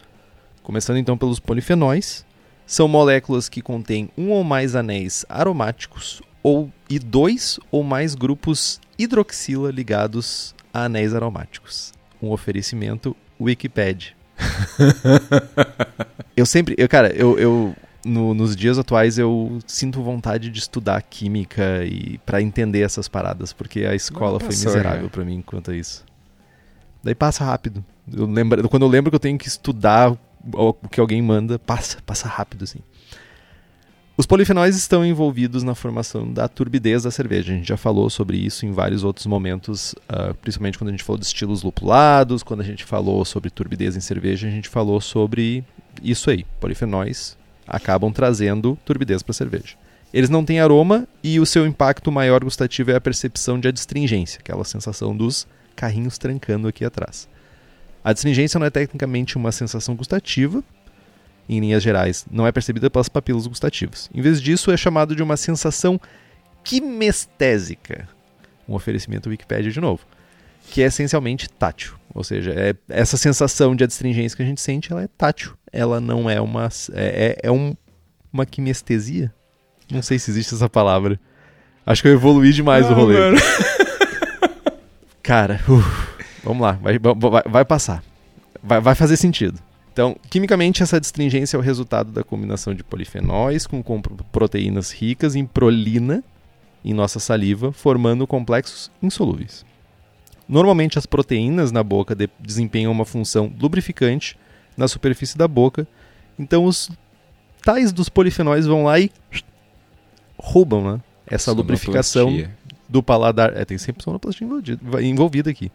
Começando então pelos polifenóis, são moléculas que contêm um ou mais anéis aromáticos ou e dois ou mais grupos hidroxila ligados a anéis aromáticos. Um oferecimento Wikipedia. eu sempre, eu, cara, eu, eu no- nos dias atuais eu sinto vontade de estudar química e para entender essas paradas, porque a escola foi passou, miserável já. para mim quanto a isso. Daí passa rápido. Eu lembro, quando eu lembro que eu tenho que estudar o que alguém manda, passa, passa rápido assim. Os polifenóis estão envolvidos na formação da turbidez da cerveja. A gente já falou sobre isso em vários outros momentos, ah, principalmente quando a gente falou de estilos lupulados, quando a gente falou sobre turbidez em cerveja, a gente falou sobre isso aí. Polifenóis acabam trazendo turbidez para a cerveja. Eles não têm aroma e o seu impacto maior gustativo é a percepção de adstringência, aquela sensação dos carrinhos trancando aqui atrás. A adstringência não é tecnicamente uma sensação gustativa, em linhas gerais, não é percebida pelas papilas gustativas. Em vez disso, é chamado de uma sensação quimestésica. Um oferecimento Wikipedia de novo. Que é essencialmente tátil. Ou seja, é, essa sensação de adstringência que a gente sente, ela é tátil. Ela não é uma. É, é, é um, uma quimestesia? Não sei se existe essa palavra. Acho que eu evoluí demais o Ah, rolê. mano. Cara, uf, vamos lá, vai, vai, vai passar. Vai, vai fazer sentido. Então, quimicamente, essa destringência é o resultado da combinação de polifenóis com, com proteínas ricas em prolina em nossa saliva, formando complexos insolúveis. Normalmente, as proteínas na boca de- desempenham uma função lubrificante na superfície da boca, então os tais dos polifenóis vão lá e roubam né, essa lubrificação do paladar. É, tem sempre sonoplastia envolvida, aqui.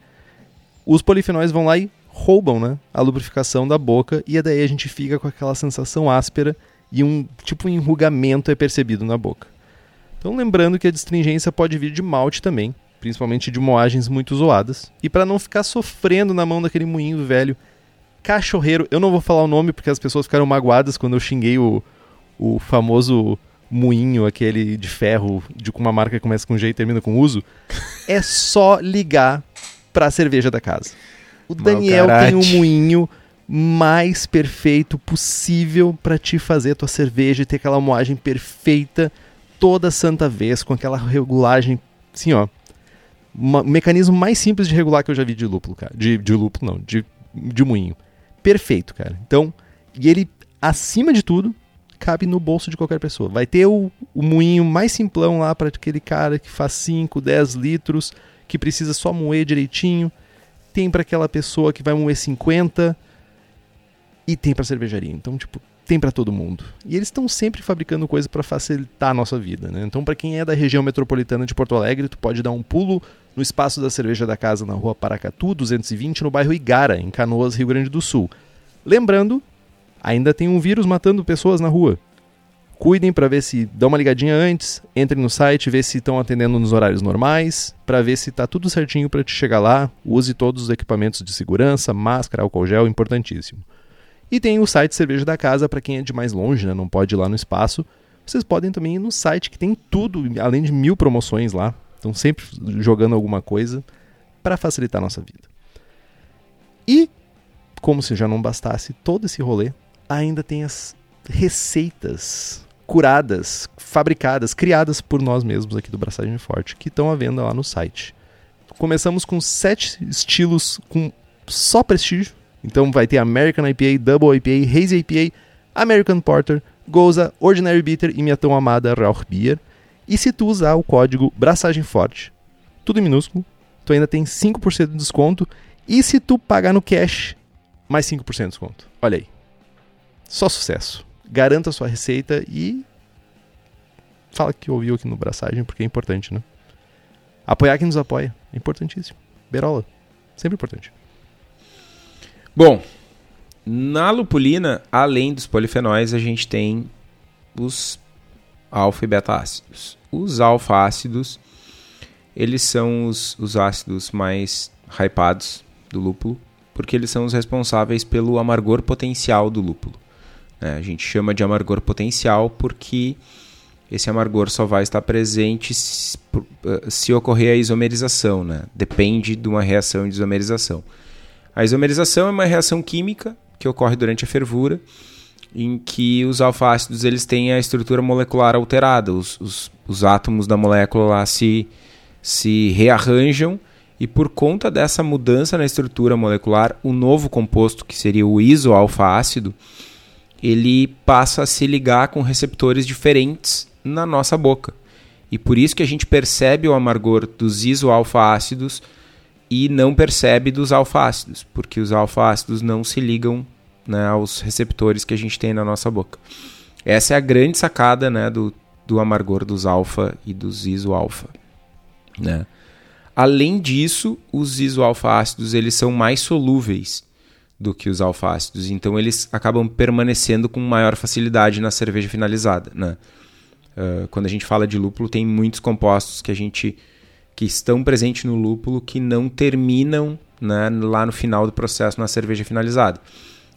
Os polifenóis vão lá e roubam né, a lubrificação da boca e daí a gente fica com aquela sensação áspera e um tipo um enrugamento é percebido na boca. Então lembrando que a destringência pode vir de malte também, principalmente de moagens muito zoadas. E para não ficar sofrendo na mão daquele moinho velho cachorreiro, eu não vou falar o nome porque as pessoas ficaram magoadas quando eu xinguei o, o famoso moinho, aquele de ferro, de uma marca que começa com G e termina com uso, é só ligar pra cerveja da casa. O Daniel tem um moinho mais perfeito possível pra te fazer tua cerveja e ter aquela moagem perfeita toda santa vez, com aquela regulagem, assim, ó. uma- o mecanismo mais simples de regular que eu já vi de lúpulo, cara. De, de lúpulo, não, de, de moinho. Perfeito, cara. Então, e ele, acima de tudo, cabe no bolso de qualquer pessoa. Vai ter o, o moinho mais simplão lá para aquele cara que faz 5, 10 litros, que precisa só moer direitinho. Tem para aquela pessoa que vai moer 50 e tem para cervejaria. Então, tipo, tem para todo mundo. E eles estão sempre fabricando coisa para facilitar a nossa vida, né? Então, para quem é da região metropolitana de Porto Alegre, tu pode dar um pulo no espaço da cerveja da casa na Rua Paracatu, 220, no bairro Igara, em Canoas, Rio Grande do Sul. Lembrando, ainda tem um vírus matando pessoas na rua. Cuidem para ver se dão uma ligadinha antes, entrem no site, vê se estão atendendo nos horários normais, para ver se tá tudo certinho para te chegar lá. Use todos os equipamentos de segurança, máscara, álcool gel, importantíssimo. E tem o site Cerveja da Casa para quem é de mais longe, né? não pode ir lá no espaço. Vocês podem também ir no site que tem tudo, além de mil promoções lá. Estão sempre jogando alguma coisa para facilitar a nossa vida. E, como se já não bastasse todo esse rolê, ainda tem as receitas curadas, fabricadas, criadas por nós mesmos aqui do Braçagem Forte, que estão à venda lá no site. Começamos com sete estilos com só prestígio. Então vai ter American IPA, Double IPA, Hazy IPA, American Porter, Goza, Ordinary Bitter e minha tão amada Rauch Beer. E se tu usar o código Braçagem Forte, tudo em minúsculo, tu ainda tem 5% de desconto. E se tu pagar no cash, mais 5% de desconto. Olha aí. Só sucesso. Garanta a sua receita e fala que ouviu aqui no Braçagem, porque é importante, né? Apoiar quem nos apoia. É importantíssimo. Berola. Sempre importante. Bom, na lupulina, além dos polifenóis, a gente tem os alfa e beta ácidos. Os alfa ácidos, eles são os, os ácidos mais hypados do lúpulo, porque eles são os responsáveis pelo amargor potencial do lúpulo. É, a gente chama de amargor potencial porque esse amargor só vai estar presente se, eh, se ocorrer a isomerização, né? depende de uma reação de isomerização. A isomerização é uma reação química que ocorre durante a fervura, em que os alfácidos eles têm a estrutura molecular alterada, os, os, os átomos da molécula lá se, se rearranjam e por conta dessa mudança na estrutura molecular, o novo composto, que seria o isoalfa-ácido, ele passa a se ligar com receptores diferentes na nossa boca. E por isso que a gente percebe o amargor dos isoalfa-ácidos e não percebe dos alfa-ácidos, porque os alfa-ácidos não se ligam né, aos receptores que a gente tem na nossa boca. Essa é a grande sacada né, do, do amargor dos alfa e dos isoalfa. Né? Além disso, os isoalfa-ácidos eles são mais solúveis do que os alfácidos. Então eles acabam permanecendo com maior facilidade na cerveja finalizada. Né? Uh, quando a gente fala de lúpulo, tem muitos compostos que a gente que estão presentes no lúpulo que não terminam né, lá no final do processo na cerveja finalizada.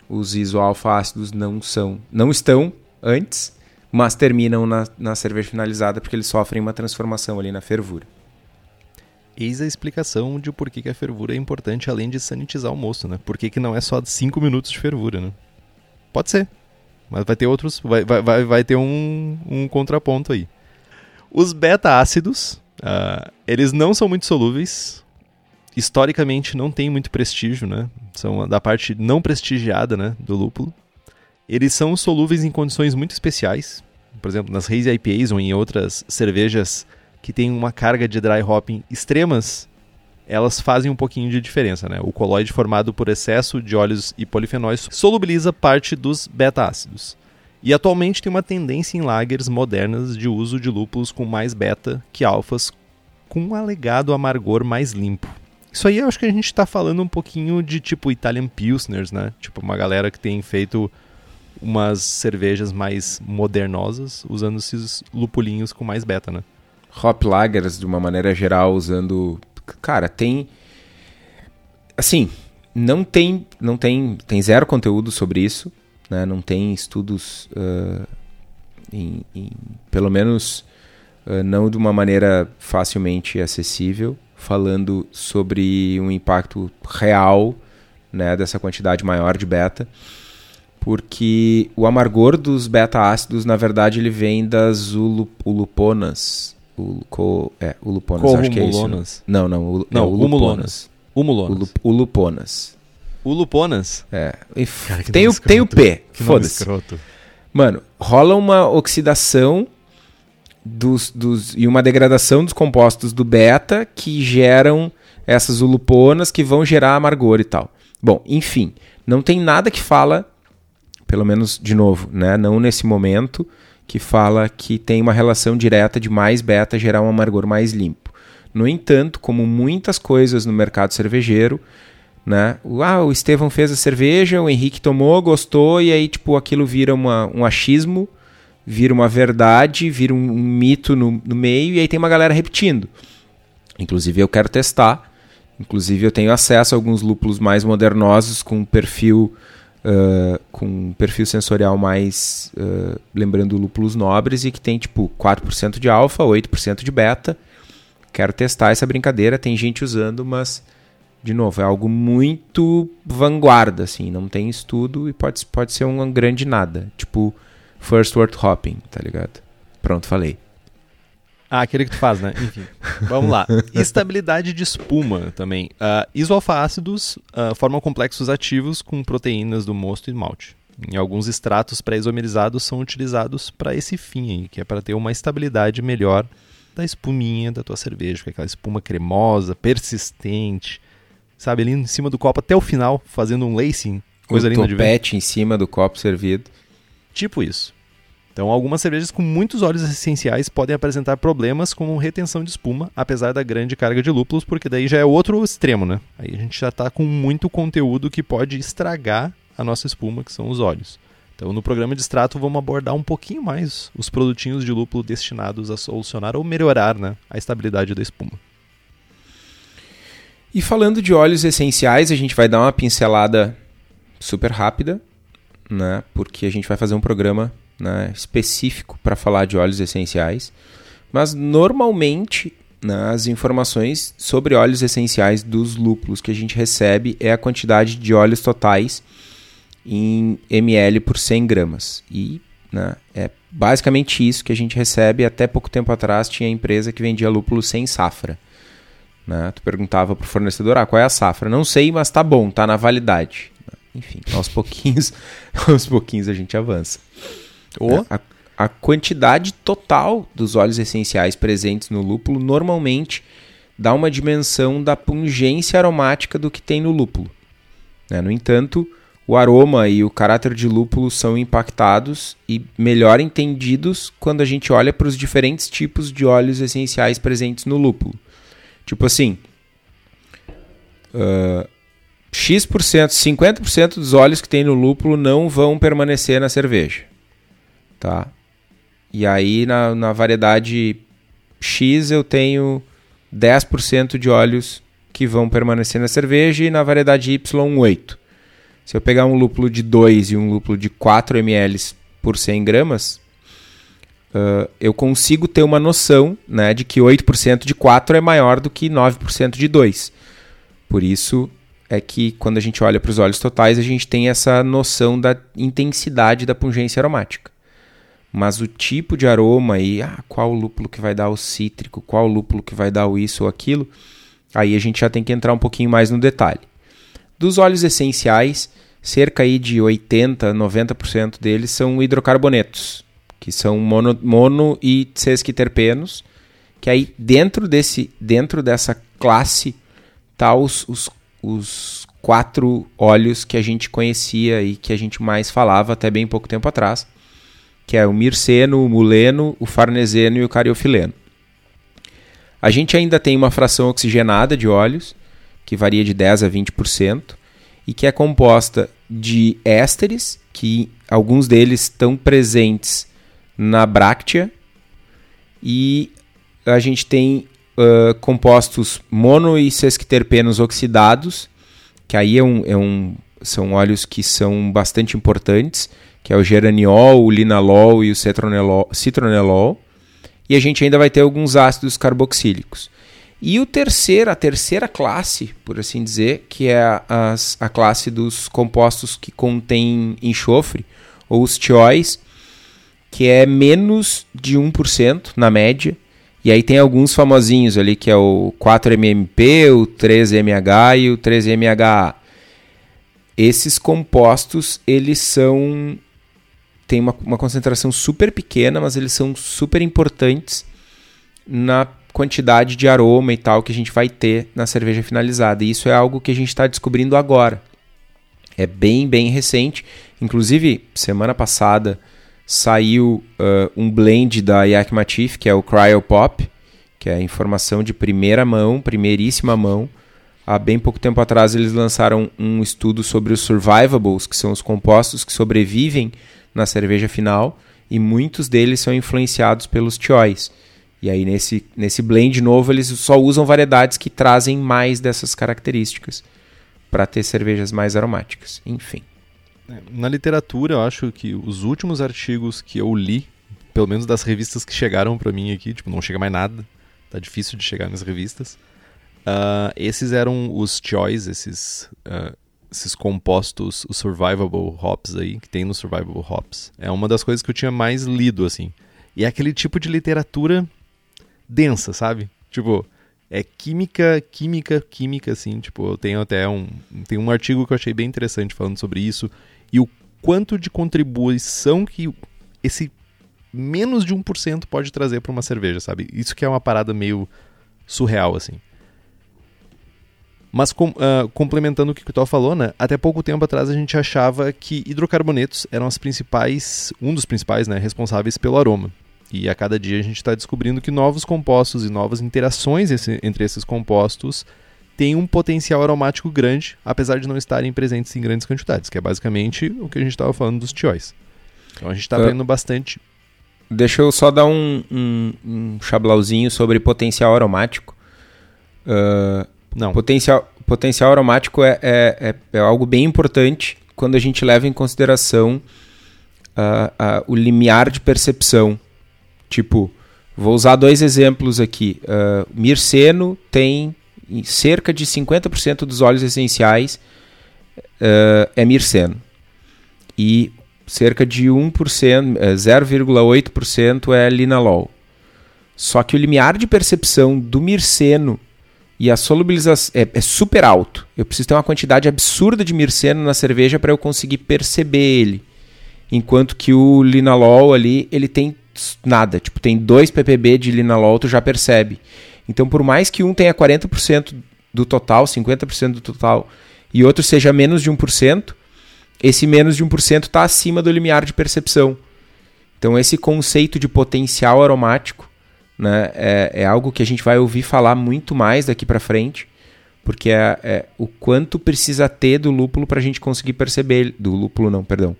Os isoalfácidos não são, não estão antes, mas terminam na, na cerveja finalizada porque eles sofrem uma transformação ali na fervura. Eis a explicação de por que, a fervura é importante além de sanitizar o moço, né? Por que, que não é só 5 minutos de fervura, né? Pode ser. Mas vai ter outros. Vai, vai, vai ter um, um contraponto aí. Os beta-ácidos, uh, eles não são muito solúveis. Historicamente não tem muito prestígio, né? São da parte não prestigiada né, do lúpulo. Eles são solúveis em condições muito especiais. Por exemplo, nas Hazy IPAs ou em outras cervejas que tem uma carga de dry hopping extremas, elas fazem um pouquinho de diferença. Né? O colóide formado por excesso de óleos e polifenóis solubiliza parte dos beta-ácidos. E atualmente tem uma tendência em lagers modernas de uso de lúpulos com mais beta que alfas, com um alegado amargor mais limpo. Isso aí eu acho que a gente está falando um pouquinho de tipo Italian Pilsners, né? Tipo uma galera que tem feito umas cervejas mais modernosas usando esses lupulinhos com mais beta, né? Hop lagers de uma maneira geral usando, cara, tem assim, não tem, não tem, tem zero conteúdo sobre isso, né? Não tem estudos, uh, em, em, pelo menos uh, não de uma maneira facilmente acessível, falando sobre um impacto real, né? Dessa quantidade maior de beta porque o amargor dos beta-ácidos, na verdade, ele vem das uluponas, o, é, o Luponas, acho que é isso. Né? Não, não, o, não, o Luponas. O Luponas. O Luponas. O Luponas? É. Cara, tem, o, tem o P, foda-se. Mano, rola uma oxidação dos, dos, e uma degradação dos compostos do beta que geram essas uluponas que vão gerar amargor e tal. Bom, enfim, não tem nada que fala, pelo menos de novo, né, não nesse momento, que fala que tem uma relação direta de mais beta gerar um amargor mais limpo. No entanto, como muitas coisas no mercado cervejeiro, né? Ah, o Estevão fez a cerveja, o Henrique tomou, gostou, e aí, tipo, aquilo vira uma, um achismo, vira uma verdade, vira um, um mito no, no, meio, e aí tem uma galera repetindo. Inclusive, eu quero testar. Inclusive, eu tenho acesso a alguns lúpulos mais modernosos, com um perfil uh, com um perfil sensorial mais uh, lembrando lúpulos nobres e que tem tipo 4% de alfa, 8% de beta. Quero testar essa brincadeira, tem gente usando, mas de novo, é algo muito vanguarda, assim, não tem estudo e pode, pode ser um grande nada. Tipo, first word hopping, tá ligado? Pronto, falei. Ah, aquele que tu faz, né? Enfim. Vamos lá. Estabilidade de espuma também. Uh, isoalfa-ácidos uh, formam complexos ativos com proteínas do mosto e malte. Em alguns extratos pré-isomerizados são utilizados para esse fim aí, que é para ter uma estabilidade melhor da espuminha da tua cerveja, que é aquela espuma cremosa, persistente, sabe, ali em cima do copo até o final, fazendo um lacing, coisa um linda de ver. em cima do copo servido. Tipo isso. Então, algumas cervejas com muitos óleos essenciais podem apresentar problemas como retenção de espuma, apesar da grande carga de lúpulos, porque daí já é outro extremo, né? Aí a gente já está com muito conteúdo que pode estragar a nossa espuma, que são os óleos. Então, no programa de extrato, vamos abordar um pouquinho mais os produtinhos de lúpulo destinados a solucionar ou melhorar né, a estabilidade da espuma. E falando de óleos essenciais, a gente vai dar uma pincelada super rápida, né? Porque a gente vai fazer um programa né, específico para falar de óleos essenciais, mas normalmente né, as informações sobre óleos essenciais dos lúpulos que a gente recebe é a quantidade de óleos totais em ml por 100 gramas. E né, é basicamente isso que a gente recebe. Até pouco tempo atrás tinha empresa que vendia lúpulo sem safra. Né? Tu perguntava para o fornecedor, ah, qual é a safra? Não sei, mas tá bom, tá na validade. Enfim, aos pouquinhos, aos pouquinhos a gente avança. Oh. A, a quantidade total dos óleos essenciais presentes no lúpulo normalmente dá uma dimensão da pungência aromática do que tem no lúpulo. Né? No entanto, o aroma e o caráter de lúpulo são impactados e melhor entendidos quando a gente olha para os diferentes tipos de óleos essenciais presentes no lúpulo. Tipo assim, uh, X%, 50% dos óleos que tem no lúpulo não vão permanecer na cerveja tá? E aí na, na variedade X eu tenho 10% de óleos que vão permanecer na cerveja e na variedade Y 8. Se eu pegar um lúpulo de 2 e um lúpulo de 4 ml por 100 gramas, uh, eu consigo ter uma noção né, de que 8% de 4 é maior do que 9% de 2. Por isso é que quando a gente olha para os óleos totais, a gente tem essa noção da intensidade da pungência aromática mas o tipo de aroma e ah, qual lúpulo que vai dar o cítrico, qual lúpulo que vai dar o isso ou aquilo, aí a gente já tem que entrar um pouquinho mais no detalhe. Dos óleos essenciais, cerca aí de 80, 90% deles são hidrocarbonetos, que são mono, mono e sesquiterpenos, que aí dentro desse dentro dessa classe tá os, os, os quatro óleos que a gente conhecia e que a gente mais falava até bem pouco tempo atrás que é o mirceno, o muleno, o farneseno e o cariofileno. A gente ainda tem uma fração oxigenada de óleos, que varia de 10 a 20%, e que é composta de ésteres, que alguns deles estão presentes na bráctea, e a gente tem uh, compostos mono e sesquiterpenos oxidados, que aí é um, é um, são óleos que são bastante importantes, que é o geraniol, o linalol e o citronelol. E a gente ainda vai ter alguns ácidos carboxílicos. E o terceiro, a terceira classe, por assim dizer, que é a, a classe dos compostos que contêm enxofre, ou os tióis, que é menos de 1% na média. E aí tem alguns famosinhos ali, que é o 4-MMP, o 3-MH e o 3-MHA. Esses compostos, eles são tem uma, uma concentração super pequena, mas eles são super importantes na quantidade de aroma e tal que a gente vai ter na cerveja finalizada. E isso é algo que a gente está descobrindo agora. É bem, bem recente. Inclusive, semana passada saiu uh, um blend da Yakima Chief, que é o Cryopop, que é informação de primeira mão, primeiríssima mão. Há bem pouco tempo atrás eles lançaram um estudo sobre os survivables, que são os compostos que sobrevivem na cerveja final e muitos deles são influenciados pelos choice. E aí nesse, nesse blend novo eles só usam variedades que trazem mais dessas características para ter cervejas mais aromáticas. Enfim. Na literatura, eu acho que os últimos artigos que eu li, pelo menos das revistas que chegaram para mim aqui, tipo, não chega mais nada, tá difícil de chegar nas revistas. Uh, esses eram os choice, esses, uh, esses compostos, os survivable hops aí, que tem no survivable hops. É uma das coisas que eu tinha mais lido, assim. E é aquele tipo de literatura densa, sabe? Tipo, é química, química, química, assim. Tipo, eu tenho até um. Tem um artigo que eu achei bem interessante falando sobre isso. E o quanto de contribuição que esse menos de 1% pode trazer para uma cerveja, sabe? Isso que é uma parada meio surreal, assim. Mas com, uh, complementando o que o Tó falou, né? Até pouco tempo atrás a gente achava que hidrocarbonetos eram as principais, um dos principais, né, responsáveis pelo aroma. E a cada dia a gente está descobrindo que novos compostos e novas interações esse, entre esses compostos têm um potencial aromático grande, apesar de não estarem presentes em grandes quantidades, que é basicamente o que a gente estava falando dos tióis. Então a gente está aprendendo uh, bastante. Deixa eu só dar um, um, um chablauzinho sobre potencial aromático. Uh, não. Potencial, potencial aromático é, é, é, é, algo bem importante quando a gente leva em consideração uh, uh, o limiar de percepção. Tipo, vou usar dois exemplos aqui. Uh, Mirceno tem cerca de 50% dos óleos essenciais é Mirceno. E cerca de 1%, 0,8% é linalol. Só que o limiar de percepção do Mirceno e a solubilização é, é, super alto. Eu preciso ter uma quantidade absurda de mirceno na cerveja para eu conseguir perceber ele. Enquanto que o linalol ali, ele tem nada. Tipo, tem 2 ppb de linalol, tu já percebe. Então, por mais que um tenha 40% do total, 50% do total, e outro seja menos de 1%, esse menos de 1% está acima do limiar de percepção. Então, esse conceito de potencial aromático né? É, é algo que a gente vai ouvir falar muito mais daqui para frente, porque é, é, o quanto precisa ter do lúpulo para a gente conseguir perceber do lúpulo não, perdão,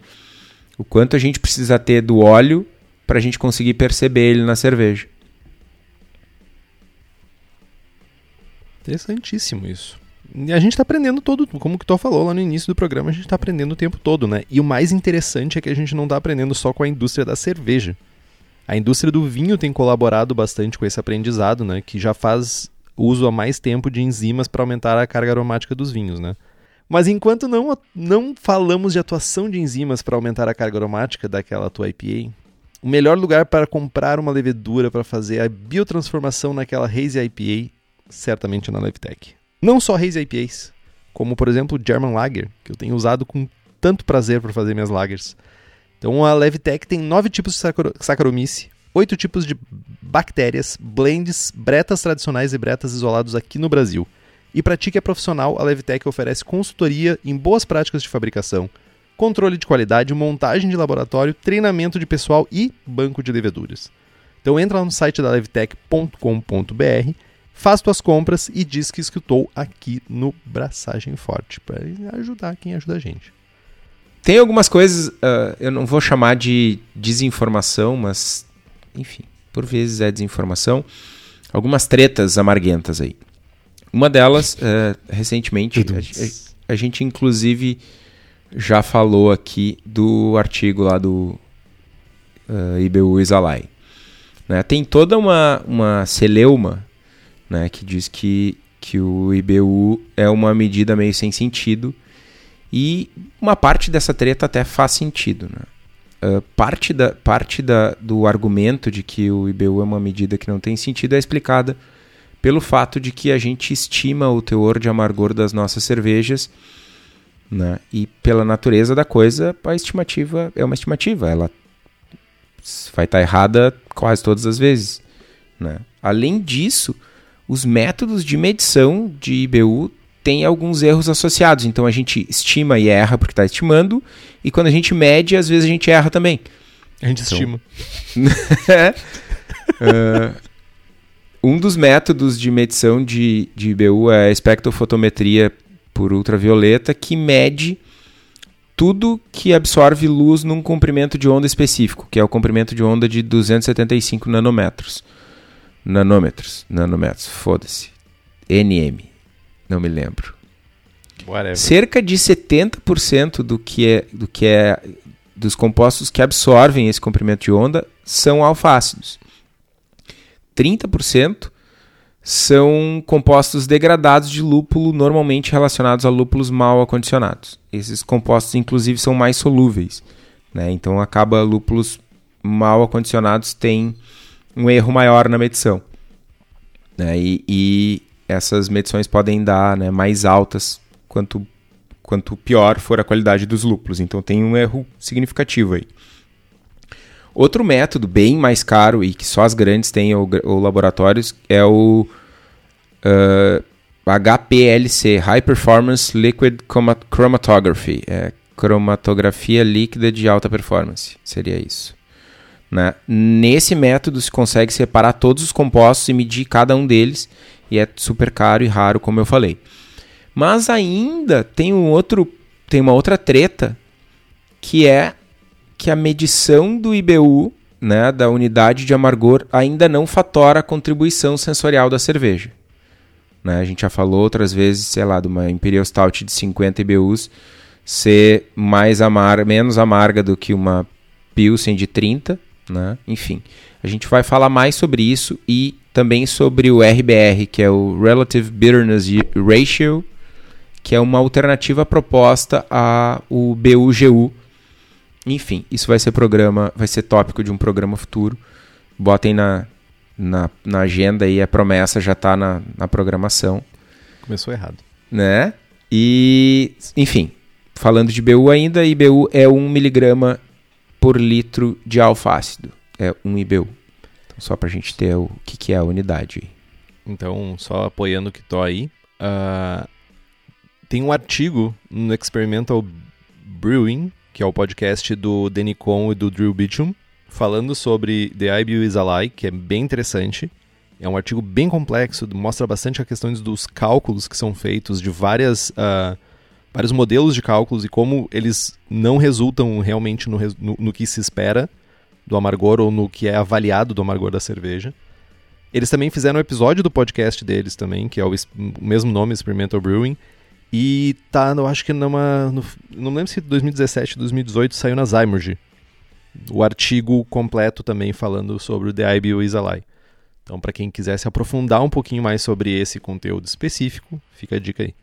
o quanto a gente precisa ter do óleo para a gente conseguir perceber ele na cerveja. Interessantíssimo isso. A gente está aprendendo todo, como que tu falou lá no início do programa, a gente está aprendendo o tempo todo, né? E o mais interessante é que a gente não está aprendendo só com a indústria da cerveja. A indústria do vinho tem colaborado bastante com esse aprendizado, né, que já faz uso há mais tempo de enzimas para aumentar a carga aromática dos vinhos, né? Mas enquanto não, não falamos de atuação de enzimas para aumentar a carga aromática daquela tua IPA, o melhor lugar para comprar uma levedura para fazer a biotransformação naquela Hazy IPA certamente na Levtech. Não só Hazy IPAs, como por exemplo German Lager, que eu tenho usado com tanto prazer para fazer minhas lagers. Então a Levtech tem nove tipos de Saccharomyces, oito tipos de bactérias, blends, bretas tradicionais e bretas isolados aqui no Brasil. E para ti que é profissional, a Levtech oferece consultoria em boas práticas de fabricação, controle de qualidade, montagem de laboratório, treinamento de pessoal e banco de leveduras. Então entra no site da levtech.com.br, faz tuas compras e diz que escutou aqui no Braçagem Forte, para ajudar quem ajuda a gente. Tem algumas coisas, uh, eu não vou chamar de desinformação, mas, enfim, por vezes é desinformação. Algumas tretas amarguentas aí. Uma delas, uh, recentemente, a, a, gente inclusive já falou aqui do artigo lá do uh, IBU Isalai. Né? Tem toda uma, uma celeuma né, que diz que, que o IBU é uma medida meio sem sentido e uma parte dessa treta até faz sentido. Né? Uh, parte da, parte da, do argumento de que o IBU é uma medida que não tem sentido é explicada pelo fato de que a gente estima o teor de amargor das nossas cervejas né? e pela natureza da coisa, a estimativa é uma estimativa. Ela vai estar errada quase todas as vezes. Né? Além disso, os métodos de medição de IBU tem alguns erros associados. Então a gente estima e erra porque está estimando, e quando a gente mede, às vezes a gente erra também. A gente então, estima. uh, um dos métodos de medição de, de IBU é a espectrofotometria por ultravioleta, que mede tudo que absorve luz num comprimento de onda específico, que é o comprimento de onda de 275 nanômetros. Nanômetros, nanômetros, foda-se. NM. Não me lembro. Whatever. Cerca de 70% do que é do que é dos compostos que absorvem esse comprimento de onda são alfácidos. 30% são compostos degradados de lúpulo, normalmente relacionados a lúpulos mal acondicionados. Esses compostos, inclusive, são mais solúveis. Né? Então, acaba lúpulos mal acondicionados têm um erro maior na medição. Né? E, e, essas medições podem dar né, mais altas quanto, quanto pior for a qualidade dos lúpulos. Então, tem um erro significativo aí. Outro método bem mais caro e que só as grandes têm ou, ou laboratórios é o uh, HPLC, High Performance Liquid Chromatography. É cromatografia líquida de alta performance, seria isso. Né? Nesse método se consegue separar todos os compostos e medir cada um deles, e é super caro e raro, como eu falei. Mas ainda tem um outro, tem uma outra treta que é que a medição do IBU, né, da unidade de amargor, ainda não fatora a contribuição sensorial da cerveja. Né? A gente já falou outras vezes, sei lá, de uma Imperial Stout de 50 IBUs ser mais amarga, menos amarga do que uma Pilsen de 30, né? Enfim, a gente vai falar mais sobre isso e também sobre o RBR, que é o Relative Bitterness Ratio, que é uma alternativa proposta ao BUGU, enfim, isso vai ser programa, vai ser tópico de um programa futuro. Botem na, na, na agenda aí, a promessa já está na, na programação. Começou errado. Né? E, enfim, falando de BU ainda, IBU é 1 miligrama por litro de alfácido. É 1 IBU. Então, só para a gente ter o que, que é a unidade. Então, só apoiando o que tô aí, uh, tem um artigo no Experimental Brewing que é o podcast do Denicon e do Drew Beecham, falando sobre The IBU is a Lie, que é bem interessante. É um artigo bem complexo, mostra bastante a questões dos cálculos que são feitos, de várias, uh, vários modelos de cálculos e como eles não resultam realmente no, no, no que se espera do amargor ou no que é avaliado do amargor da cerveja. Eles também fizeram um episódio do podcast deles também, que é o, o mesmo nome, Experimental Brewing, e tá, eu acho que numa. No, não lembro se 2017, 2018 saiu na Zymergy. O artigo completo também falando sobre o The IBU is a Lie. Então, para quem quiser se aprofundar um pouquinho mais sobre esse conteúdo específico, fica a dica aí.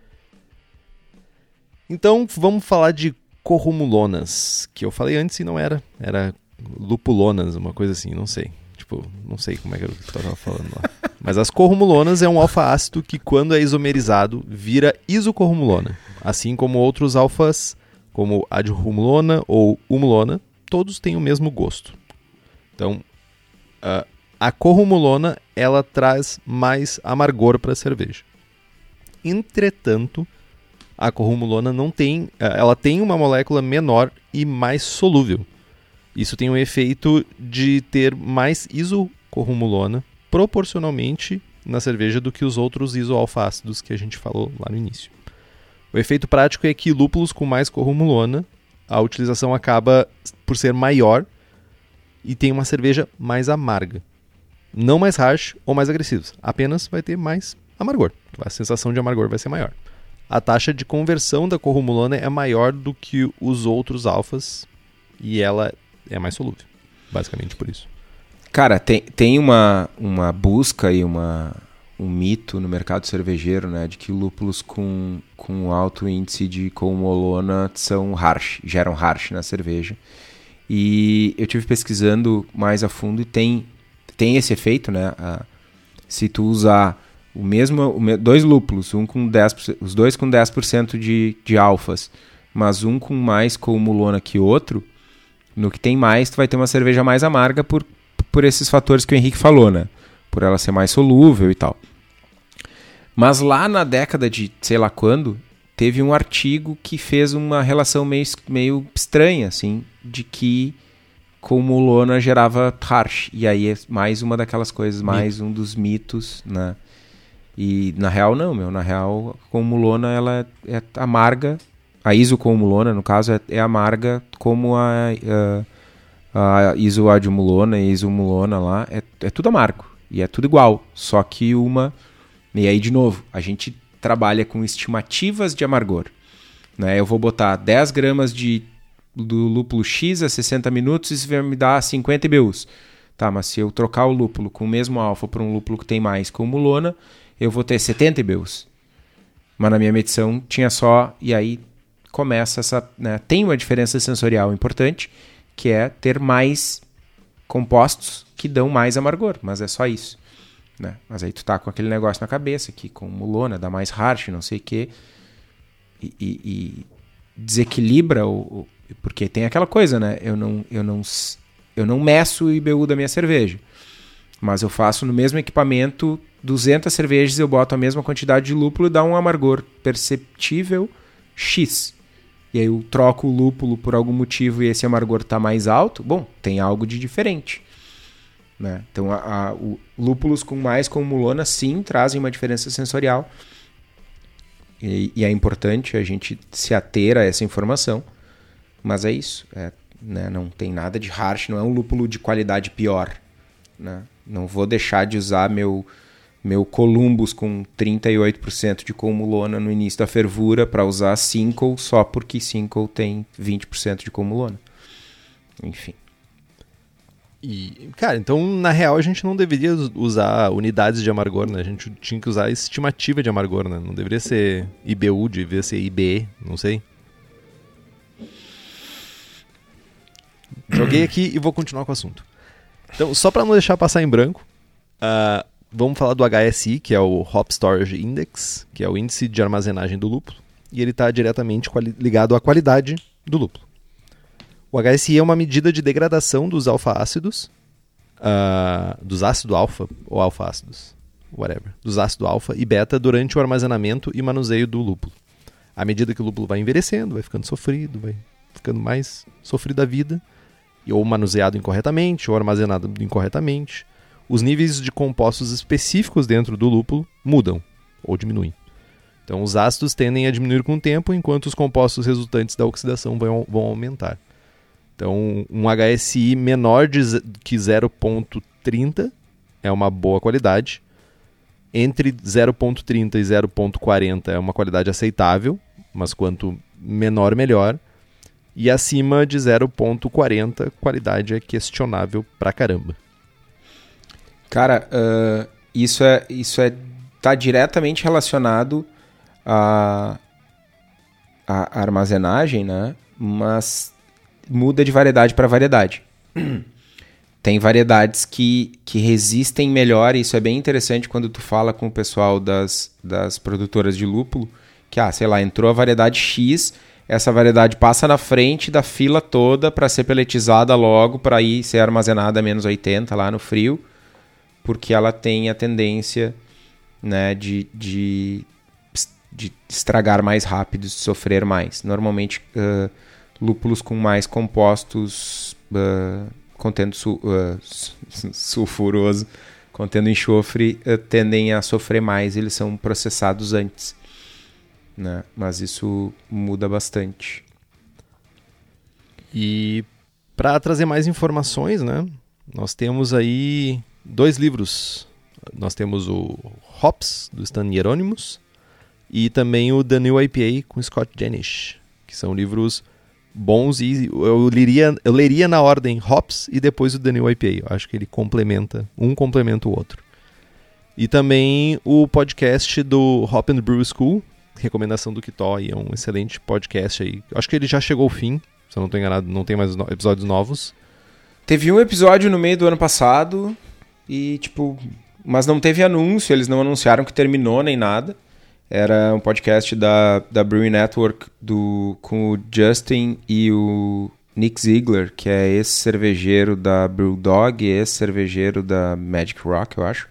Então, vamos falar de corrumulonas, que eu falei antes e não era. Era lupulonas, uma coisa assim, não sei. Tipo, não sei como é que eu estava falando lá. Mas as corrumulonas é um alfa-ácido que, quando é isomerizado, vira isocorrumulona. Assim como outros alfas, como adrumulona ou humulona, todos têm o mesmo gosto. Então, uh, a corrumulona ela traz mais amargor para a cerveja. Entretanto, a corrumulona não tem, ela tem uma molécula menor e mais solúvel. Isso tem um efeito de ter mais isocorrumulona proporcionalmente na cerveja do que os outros isoalfácidos que a gente falou lá no início. O efeito prático é que lúpulos com mais corrumulona, a utilização acaba por ser maior e tem uma cerveja mais amarga. Não mais harsh ou mais agressivos, apenas vai ter mais amargor. A sensação de amargor vai ser maior. A taxa de conversão da corrumulona é maior do que os outros alfas e ela é mais solúvel. Basicamente por isso. Cara, tem, tem uma, uma busca e uma, um mito no mercado cervejeiro, né, de que lúpulos com, com alto índice de colmolona são harsh, geram harsh na cerveja. E eu tive pesquisando mais a fundo e tem, tem esse efeito, né? A, se tu usar o mesmo, dois lúpulos, um com 10%, os dois com 10% de, de alfas, mas um com mais colmolona que outro, no que tem mais, tu vai ter uma cerveja mais amarga por por esses fatores que o Henrique falou, né? Por ela ser mais solúvel e tal. Mas lá na década de sei lá quando, teve um artigo que fez uma relação meio, meio estranha, assim, de que como lona gerava harsh. E aí é mais uma daquelas coisas, mais um dos mitos, né? E na real não, meu. Na real, como lona ela é, é amarga. A isocomulona, no caso, é, é amarga como a, a a isoadimulona e isomulona lá, é, é tudo amargo. E é tudo igual. Só que uma. E aí, de novo, a gente trabalha com estimativas de amargor. Né? Eu vou botar 10 gramas de, do lúpulo X a 60 minutos e isso vai me dar 50 IBUs. Tá, mas se eu trocar o lúpulo com o mesmo alfa por um lúpulo que tem mais como lona, eu vou ter 70 IBUs. Mas na minha medição tinha só, e aí começa essa. Né, tem uma diferença sensorial importante, que é ter mais compostos que dão mais amargor, mas é só isso. Né? Mas aí tu tá com aquele negócio na cabeça que com mulona dá mais harsh, não sei o quê, e, e, e desequilibra o, o, porque tem aquela coisa, né? Eu não, eu não, eu não meço o IBU da minha cerveja, mas eu faço no mesmo equipamento 200 cervejas, eu boto a mesma quantidade de lúpulo e dá um amargor perceptível X. E aí eu troco o lúpulo por algum motivo e esse amargor está mais alto, bom, tem algo de diferente. Né? Então, a, a, o, lúpulos com mais comulona sim trazem uma diferença sensorial. E, e, é importante a gente se ater a essa informação. Mas é isso. É, né? Não tem nada de harsh, não é um lúpulo de qualidade pior. Né? Não vou deixar de usar meu, meu Columbus com 38% de comulona no início da fervura para usar Cinco só porque Cinco tem 20% de comulona. Enfim. E, cara, então na real a gente não deveria usar unidades de amargor, né? A gente tinha que usar estimativa de amargor, né? Não deveria ser IBU, deveria ser IBE, não sei. Joguei aqui e vou continuar com o assunto. Então, só para não deixar passar em branco, uh, vamos falar do HSI, que é o Hop Storage Index, que é o índice de armazenagem do lúpulo, e ele está diretamente ligado à qualidade do lúpulo. O HSI é uma medida de degradação dos alfa-ácidos, uh, dos ácido alfa ou alfa-ácidos, whatever, dos ácido alfa e beta durante o armazenamento e manuseio do lúpulo. À medida que o lúpulo vai envelhecendo, vai ficando sofrido, vai ficando mais sofrido a vida, ou manuseado incorretamente, ou armazenado incorretamente, os níveis de compostos específicos dentro do lúpulo mudam ou diminuem. Então, os ácidos tendem a diminuir com o tempo, enquanto os compostos resultantes da oxidação vão, vão aumentar. Então, um HSI menor de, que 0.30 é uma boa qualidade. Entre 0.30 e 0.40 é uma qualidade aceitável, mas quanto menor, melhor. E acima de 0.40, qualidade é questionável pra caramba. Cara, uh, isso é isso é tá diretamente relacionado à, à armazenagem, né? Mas muda de variedade para variedade. Tem variedades que, que resistem melhor, e isso é bem interessante quando tu fala com o pessoal das, das produtoras de lúpulo, que, ah, sei lá, entrou a variedade X, essa variedade passa na frente da fila toda para ser peletizada logo, para ir ser armazenada a menos 80 lá no frio, porque ela tem a tendência né, de, de, de estragar mais rápido, de sofrer mais. Normalmente, uh, lúpulos com mais compostos uh, contendo su, uh, sulfuroso, contendo enxofre, tendem a sofrer mais, eles são processados antes. Né? Mas isso muda bastante. E para trazer mais informações, né? Nós temos aí dois livros. Nós temos o Hops, do Stan Hieronymus, e também o The New IPA, com Scott Jenish, que são livros bons e eu leria, eu leria na ordem Hops e depois o The New IPA. Eu acho que ele complementa, um complementa o outro. E também o podcast do Hop and Brew School, recomendação do Kitoy, é um excelente podcast aí. Acho que ele já chegou ao fim, se eu não estou enganado, não tem mais episódios novos. Teve um episódio no meio do ano passado, e, tipo, mas não teve anúncio, eles não anunciaram que terminou nem nada. Era um podcast da, da Brewing Network do, com o Justin e o Nick Ziegler, que é esse cervejeiro da Brewdog e esse cervejeiro da Magic Rock, eu acho.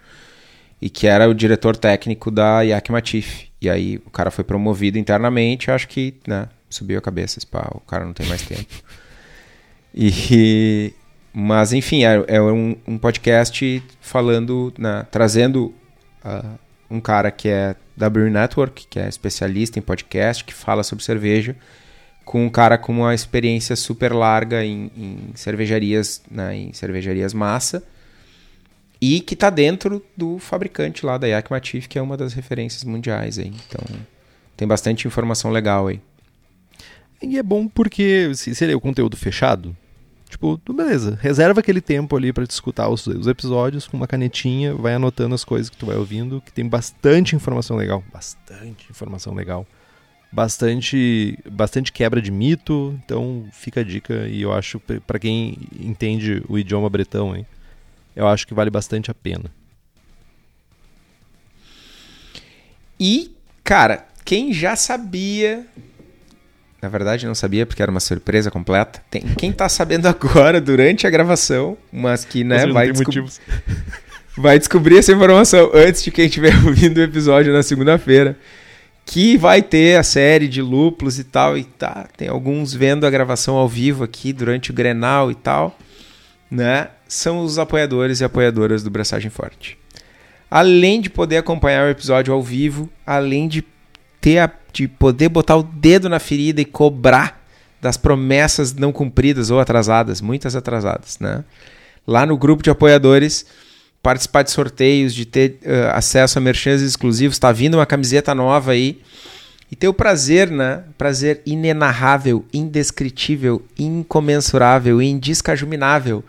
E que era o diretor técnico da Yakima Chief. E aí o cara foi promovido internamente, acho que, né, subiu a cabeça, pá, o cara não tem mais tempo. E, mas, enfim, é, é um, um, podcast falando, né, trazendo uh, um cara que é da Brew Network, que é especialista em podcast, que fala sobre cerveja, com um cara com uma experiência super larga em, em cervejarias, né, em cervejarias massa. E que tá dentro do fabricante lá da Yakima Chief, que é uma das referências mundiais aí. Então, tem bastante informação legal aí. E é bom porque, se, se é o conteúdo fechado, tipo, beleza, reserva aquele tempo ali para te escutar os, os, episódios com uma canetinha, vai anotando as coisas que tu vai ouvindo, que tem bastante informação legal. Bastante informação legal. Bastante, bastante quebra de mito, então fica a dica e eu acho, para quem entende o idioma bretão, hein, eu acho que vale bastante a pena. E, cara, quem já sabia. Na verdade, não sabia porque era uma surpresa completa. Tem quem tá sabendo agora durante a gravação, mas que né, vai, desco vai descobrir essa informação antes de quem estiver ouvindo o episódio na segunda-feira. Que vai ter a série de lúpulos e tal. E tá, tem alguns vendo a gravação ao vivo aqui durante o Grenal e tal. Né? São os apoiadores e apoiadoras do Braçagem Forte. Além de poder acompanhar o episódio ao vivo, além de ter a, de poder botar o dedo na ferida e cobrar das promessas não cumpridas ou atrasadas, muitas atrasadas, né? Lá no grupo de apoiadores, participar de sorteios, de ter uh, acesso a merchandising exclusivos, está vindo uma camiseta nova aí e ter o prazer, né? Prazer inenarrável, indescritível, incomensurável, indescajuminável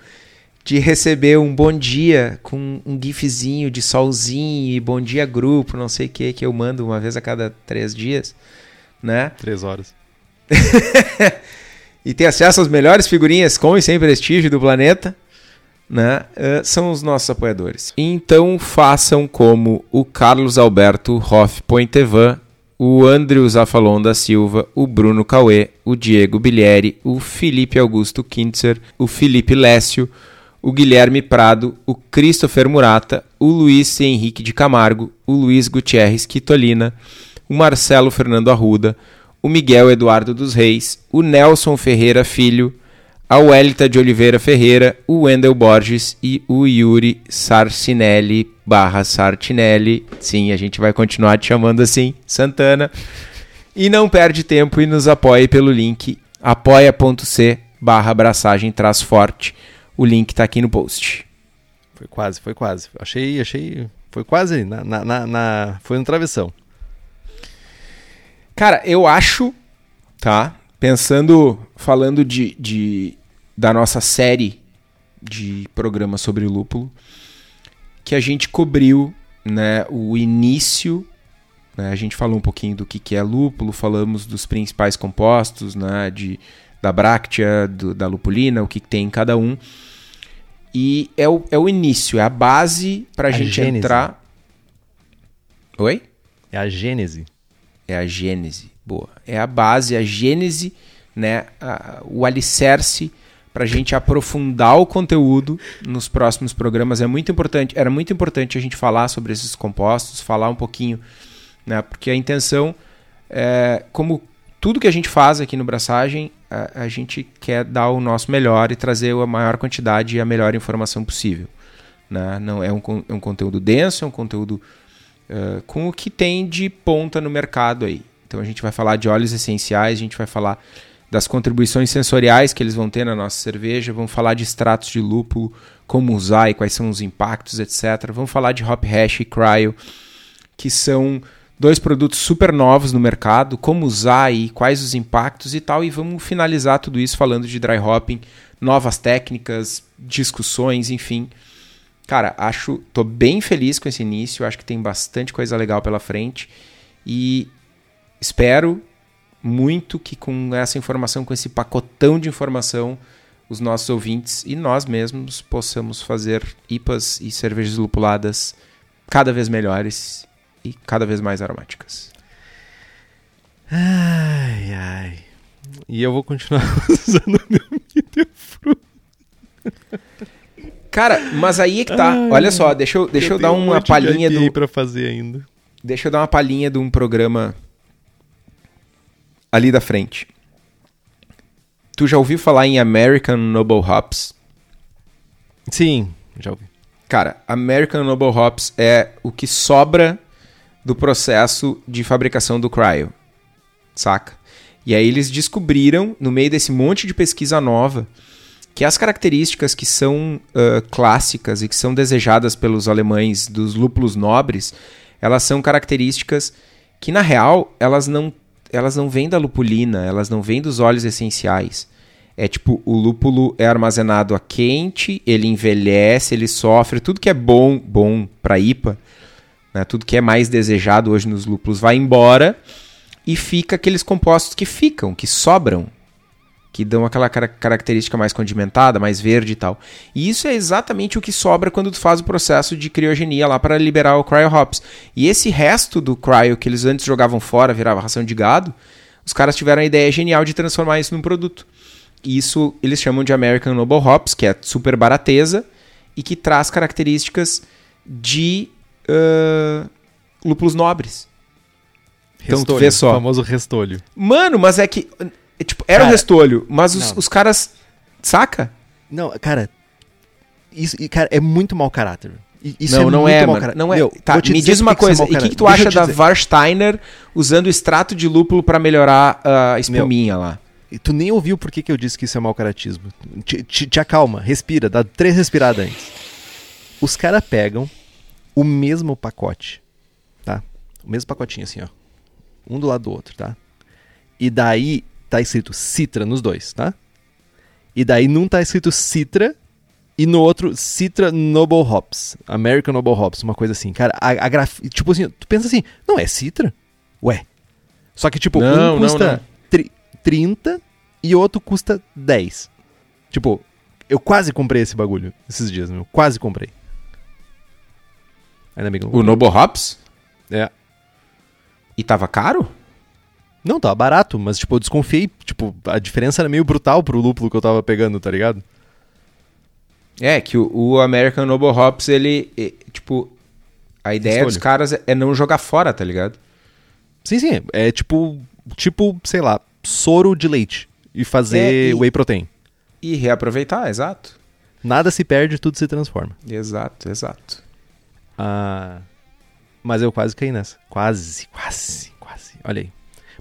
de receber um bom dia com um gifzinho de solzinho e bom dia grupo, não sei o que, que eu mando uma vez a cada três dias, né? Três horas. e ter acesso às melhores figurinhas com e sem prestígio do planeta, né? Uh, são os nossos apoiadores. Então façam como o Carlos Alberto Hoff Pointevan, o Andrew Zafalon da Silva, o Bruno Cauê, o Diego Bilieri, o Felipe Augusto Kintzer, o Felipe Lécio, o Guilherme Prado, o Christopher Murata, o Luiz Henrique de Camargo, o Luiz Gutierrez Quitolina, o Marcelo Fernando Arruda, o Miguel Eduardo dos Reis, o Nelson Ferreira Filho, a Welita de Oliveira Ferreira, o Wendel Borges e o Yuri Sarcinelli barra Sartinelli. Sim, a gente vai continuar te chamando assim, Santana. E não perde tempo e nos apoie pelo link apoia.c barra abraçagem forte. O link está aqui no post. Foi quase, foi quase. Achei, achei. Foi quase na, na, na, na foi no travessão. Cara, eu acho, tá? Pensando, falando de, de da nossa série de programas sobre lúpulo, que a gente cobriu, né, o início, né, a gente falou um pouquinho do que, que é lúpulo, falamos dos principais compostos, né, de, da bráctea, do, da lupulina, o que, que tem em cada um. E é o, é o início, é a base para a gente gênese. entrar. Oi? É a gênese. É a gênese, boa. É a base, a gênese, né? A, o alicerce para a gente aprofundar o conteúdo nos próximos programas. É muito importante, era muito importante a gente falar sobre esses compostos, falar um pouquinho, né? Porque a intenção, é, como tudo que a gente faz aqui no Braçagem, a, a, gente quer dar o nosso melhor e trazer a maior quantidade e a melhor informação possível. Né? Não é um, é um conteúdo denso, é um conteúdo uh, com o que tem de ponta no mercado aí. Então a gente vai falar de óleos essenciais, a gente vai falar das contribuições sensoriais que eles vão ter na nossa cerveja, vamos falar de extratos de lúpulo, como usar e quais são os impactos, etc. Vamos falar de hop hash e cryo, que são dois produtos super novos no mercado, como usar e quais os impactos e tal, e vamos finalizar tudo isso falando de dry hopping, novas técnicas, discussões, enfim. Cara, acho, tô bem feliz com esse início, acho que tem bastante coisa legal pela frente e espero muito que com essa informação, com esse pacotão de informação, os nossos ouvintes e nós mesmos possamos fazer IPAs e cervejas lupuladas cada vez melhores e cada vez mais aromáticas. Ai, ai. E eu vou continuar usando meu fruto. Cara, mas aí é que tá. Ai, Olha só, deixa eu, deixa eu, eu dar uma um palhinha do para fazer ainda. Deixa eu dar uma palhinha de um programa ali da frente. Tu já ouviu falar em American Noble Hops? Sim, já ouvi. Cara, American Noble Hops é o que sobra do processo de fabricação do cryo, saca? E aí eles descobriram, no meio desse monte de pesquisa nova, que as características que são uh, clássicas e que são desejadas pelos alemães dos lúpulos nobres, elas são características que na real elas não elas não vêm da lupulina, elas não vêm dos óleos essenciais. É tipo, o lúpulo é armazenado a quente, ele envelhece, ele sofre, tudo que é bom, bom para IPA, né, tudo que é mais desejado hoje nos lúpulos vai embora e fica aqueles compostos que ficam, que sobram, que dão aquela característica mais condimentada, mais verde e tal. E isso é exatamente o que sobra quando tu faz o processo de criogenia lá para liberar o cryo hops. E esse resto do cryo que eles antes jogavam fora, virava ração de gado, os caras tiveram a ideia genial de transformar isso num produto. E isso eles chamam de American Noble Hops, que é super barateza e que traz características de uh, lúpulos nobres. Restolho, então, tu vê só. O famoso restolho. Mano, mas é que é, tipo, era cara, um restolho, mas os, os, caras. Saca? Não, cara. Isso, cara, é muito mau caráter. Isso não, é não é, mano. Não é. Meu, tá, me diz uma coisa. E o que, que, tu Deixa acha da Warsteiner usando extrato de lúpulo para melhorar a espuminha Meu, lá? Tu nem ouviu por que, que eu disse que isso é mau caratismo. Te, te, te acalma, respira, dá três respiradas antes. Os caras pegam o mesmo pacote, tá? O mesmo pacotinho assim, ó. Um do lado do outro, tá? E daí tá escrito Citra nos dois, tá? E daí não tá escrito Citra e no outro Citra Noble Hops, American Noble Hops, uma coisa assim. Cara, a, a graf... tipo assim, tu pensa assim, não é Citra? Ué. Só que tipo, não, um custa não, não. 30 e outro custa 10. Tipo, eu quase comprei esse bagulho esses dias, meu. Quase comprei. Ainda bem que O Noble Hops? É. E tava caro? Não, tava barato, mas, tipo, eu desconfiei. Tipo, a diferença era meio brutal pro lúpulo que eu tava pegando, tá ligado? É, que o, o American Noble Hops, ele, tipo, a ideia dos caras é não jogar fora, tá ligado? Sim, sim. É tipo, tipo, sei lá, soro de leite e fazer é, e, whey protein. E reaproveitar, exato. Nada se perde, tudo se transforma. Exato, exato. Ah, mas eu quase caí nessa. Quase, quase, quase. Olha aí.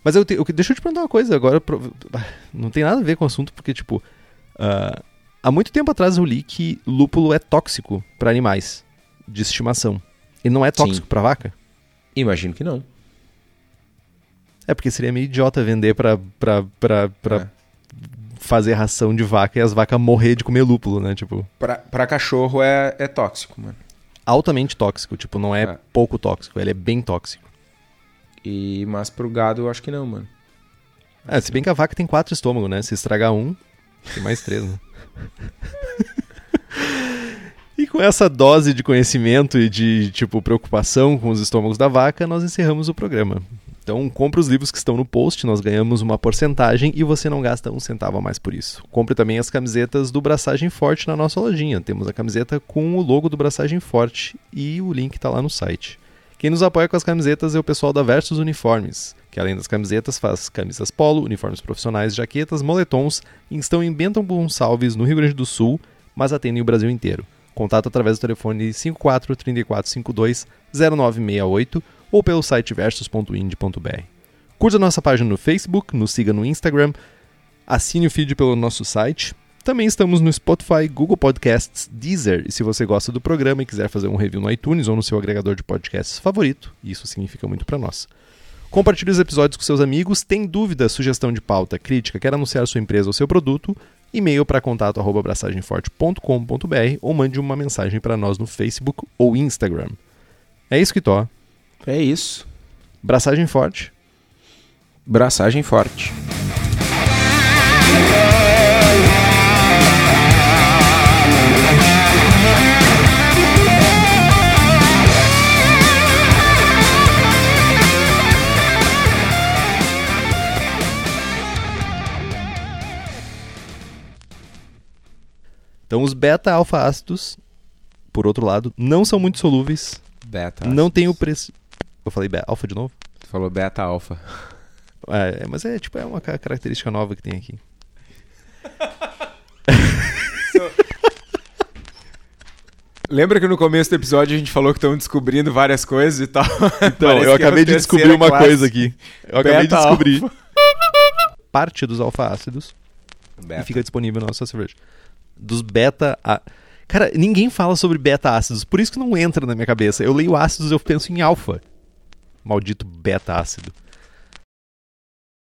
Mas eu, te, eu deixa eu te perguntar uma coisa agora. Não tem nada a ver com o assunto, porque, tipo, uh, há muito tempo atrás eu li que lúpulo é tóxico para animais de estimação. E não é tóxico para vaca? Imagino que não. É porque seria meio idiota vender pra, pra, pra, pra é. fazer ração de vaca e as vacas morrer de comer lúpulo, né? Tipo. Pra, pra cachorro é, é tóxico, mano. Altamente tóxico, tipo, não é, é. pouco tóxico, ele é bem tóxico. E, mas pro gado eu acho que não, mano. É, se bem que a vaca tem quatro estômagos, né? Se estragar um, tem mais três, né? e com essa dose de conhecimento e de, tipo, preocupação com os estômagos da vaca, nós encerramos o programa. Então, compre os livros que estão no post, nós ganhamos uma porcentagem e você não gasta um centavo a mais por isso. Compre também as camisetas do Braçagem Forte na nossa lojinha. Temos a camiseta com o logo do Braçagem Forte e o link está lá no site. Quem nos apoia com as camisetas é o pessoal da Versus Uniformes, que além das camisetas faz camisas polo, uniformes profissionais, jaquetas, moletons e estão em Benton Gonçalves, no Rio Grande do Sul, mas atendem o Brasil inteiro. Contato através do telefone 54 3452 0968 ou pelo site versus.ind.br. Curta nossa página no Facebook, nos siga no Instagram, assine o feed pelo nosso site também estamos no Spotify, Google Podcasts, Deezer. E se você gosta do programa e quiser fazer um review no iTunes ou no seu agregador de podcasts favorito, isso significa muito para nós. Compartilhe os episódios com seus amigos. Tem dúvida, sugestão de pauta, crítica, quer anunciar sua empresa ou seu produto? E-mail para contato abraçagemforte.com.br ou mande uma mensagem para nós no Facebook ou Instagram. É isso que tô. É isso. Braçagem forte. Braçagem forte. Então, os beta-alfa-ácidos, por outro lado, não são muito solúveis. Beta. Não tem o preço. Eu falei alfa de novo? Tu falou beta-alfa. É, mas é tipo é uma característica nova que tem aqui. Lembra que no começo do episódio a gente falou que estão descobrindo várias coisas e tal? Então, eu é acabei de descobrir uma classe. coisa aqui. Eu acabei de descobrir. Parte dos alfa-ácidos e fica disponível na nossa cerveja. dos beta. A... Cara, ninguém fala sobre beta ácidos, por isso que não entra na minha cabeça. Eu leio ácidos, eu penso em alfa. Maldito beta ácido.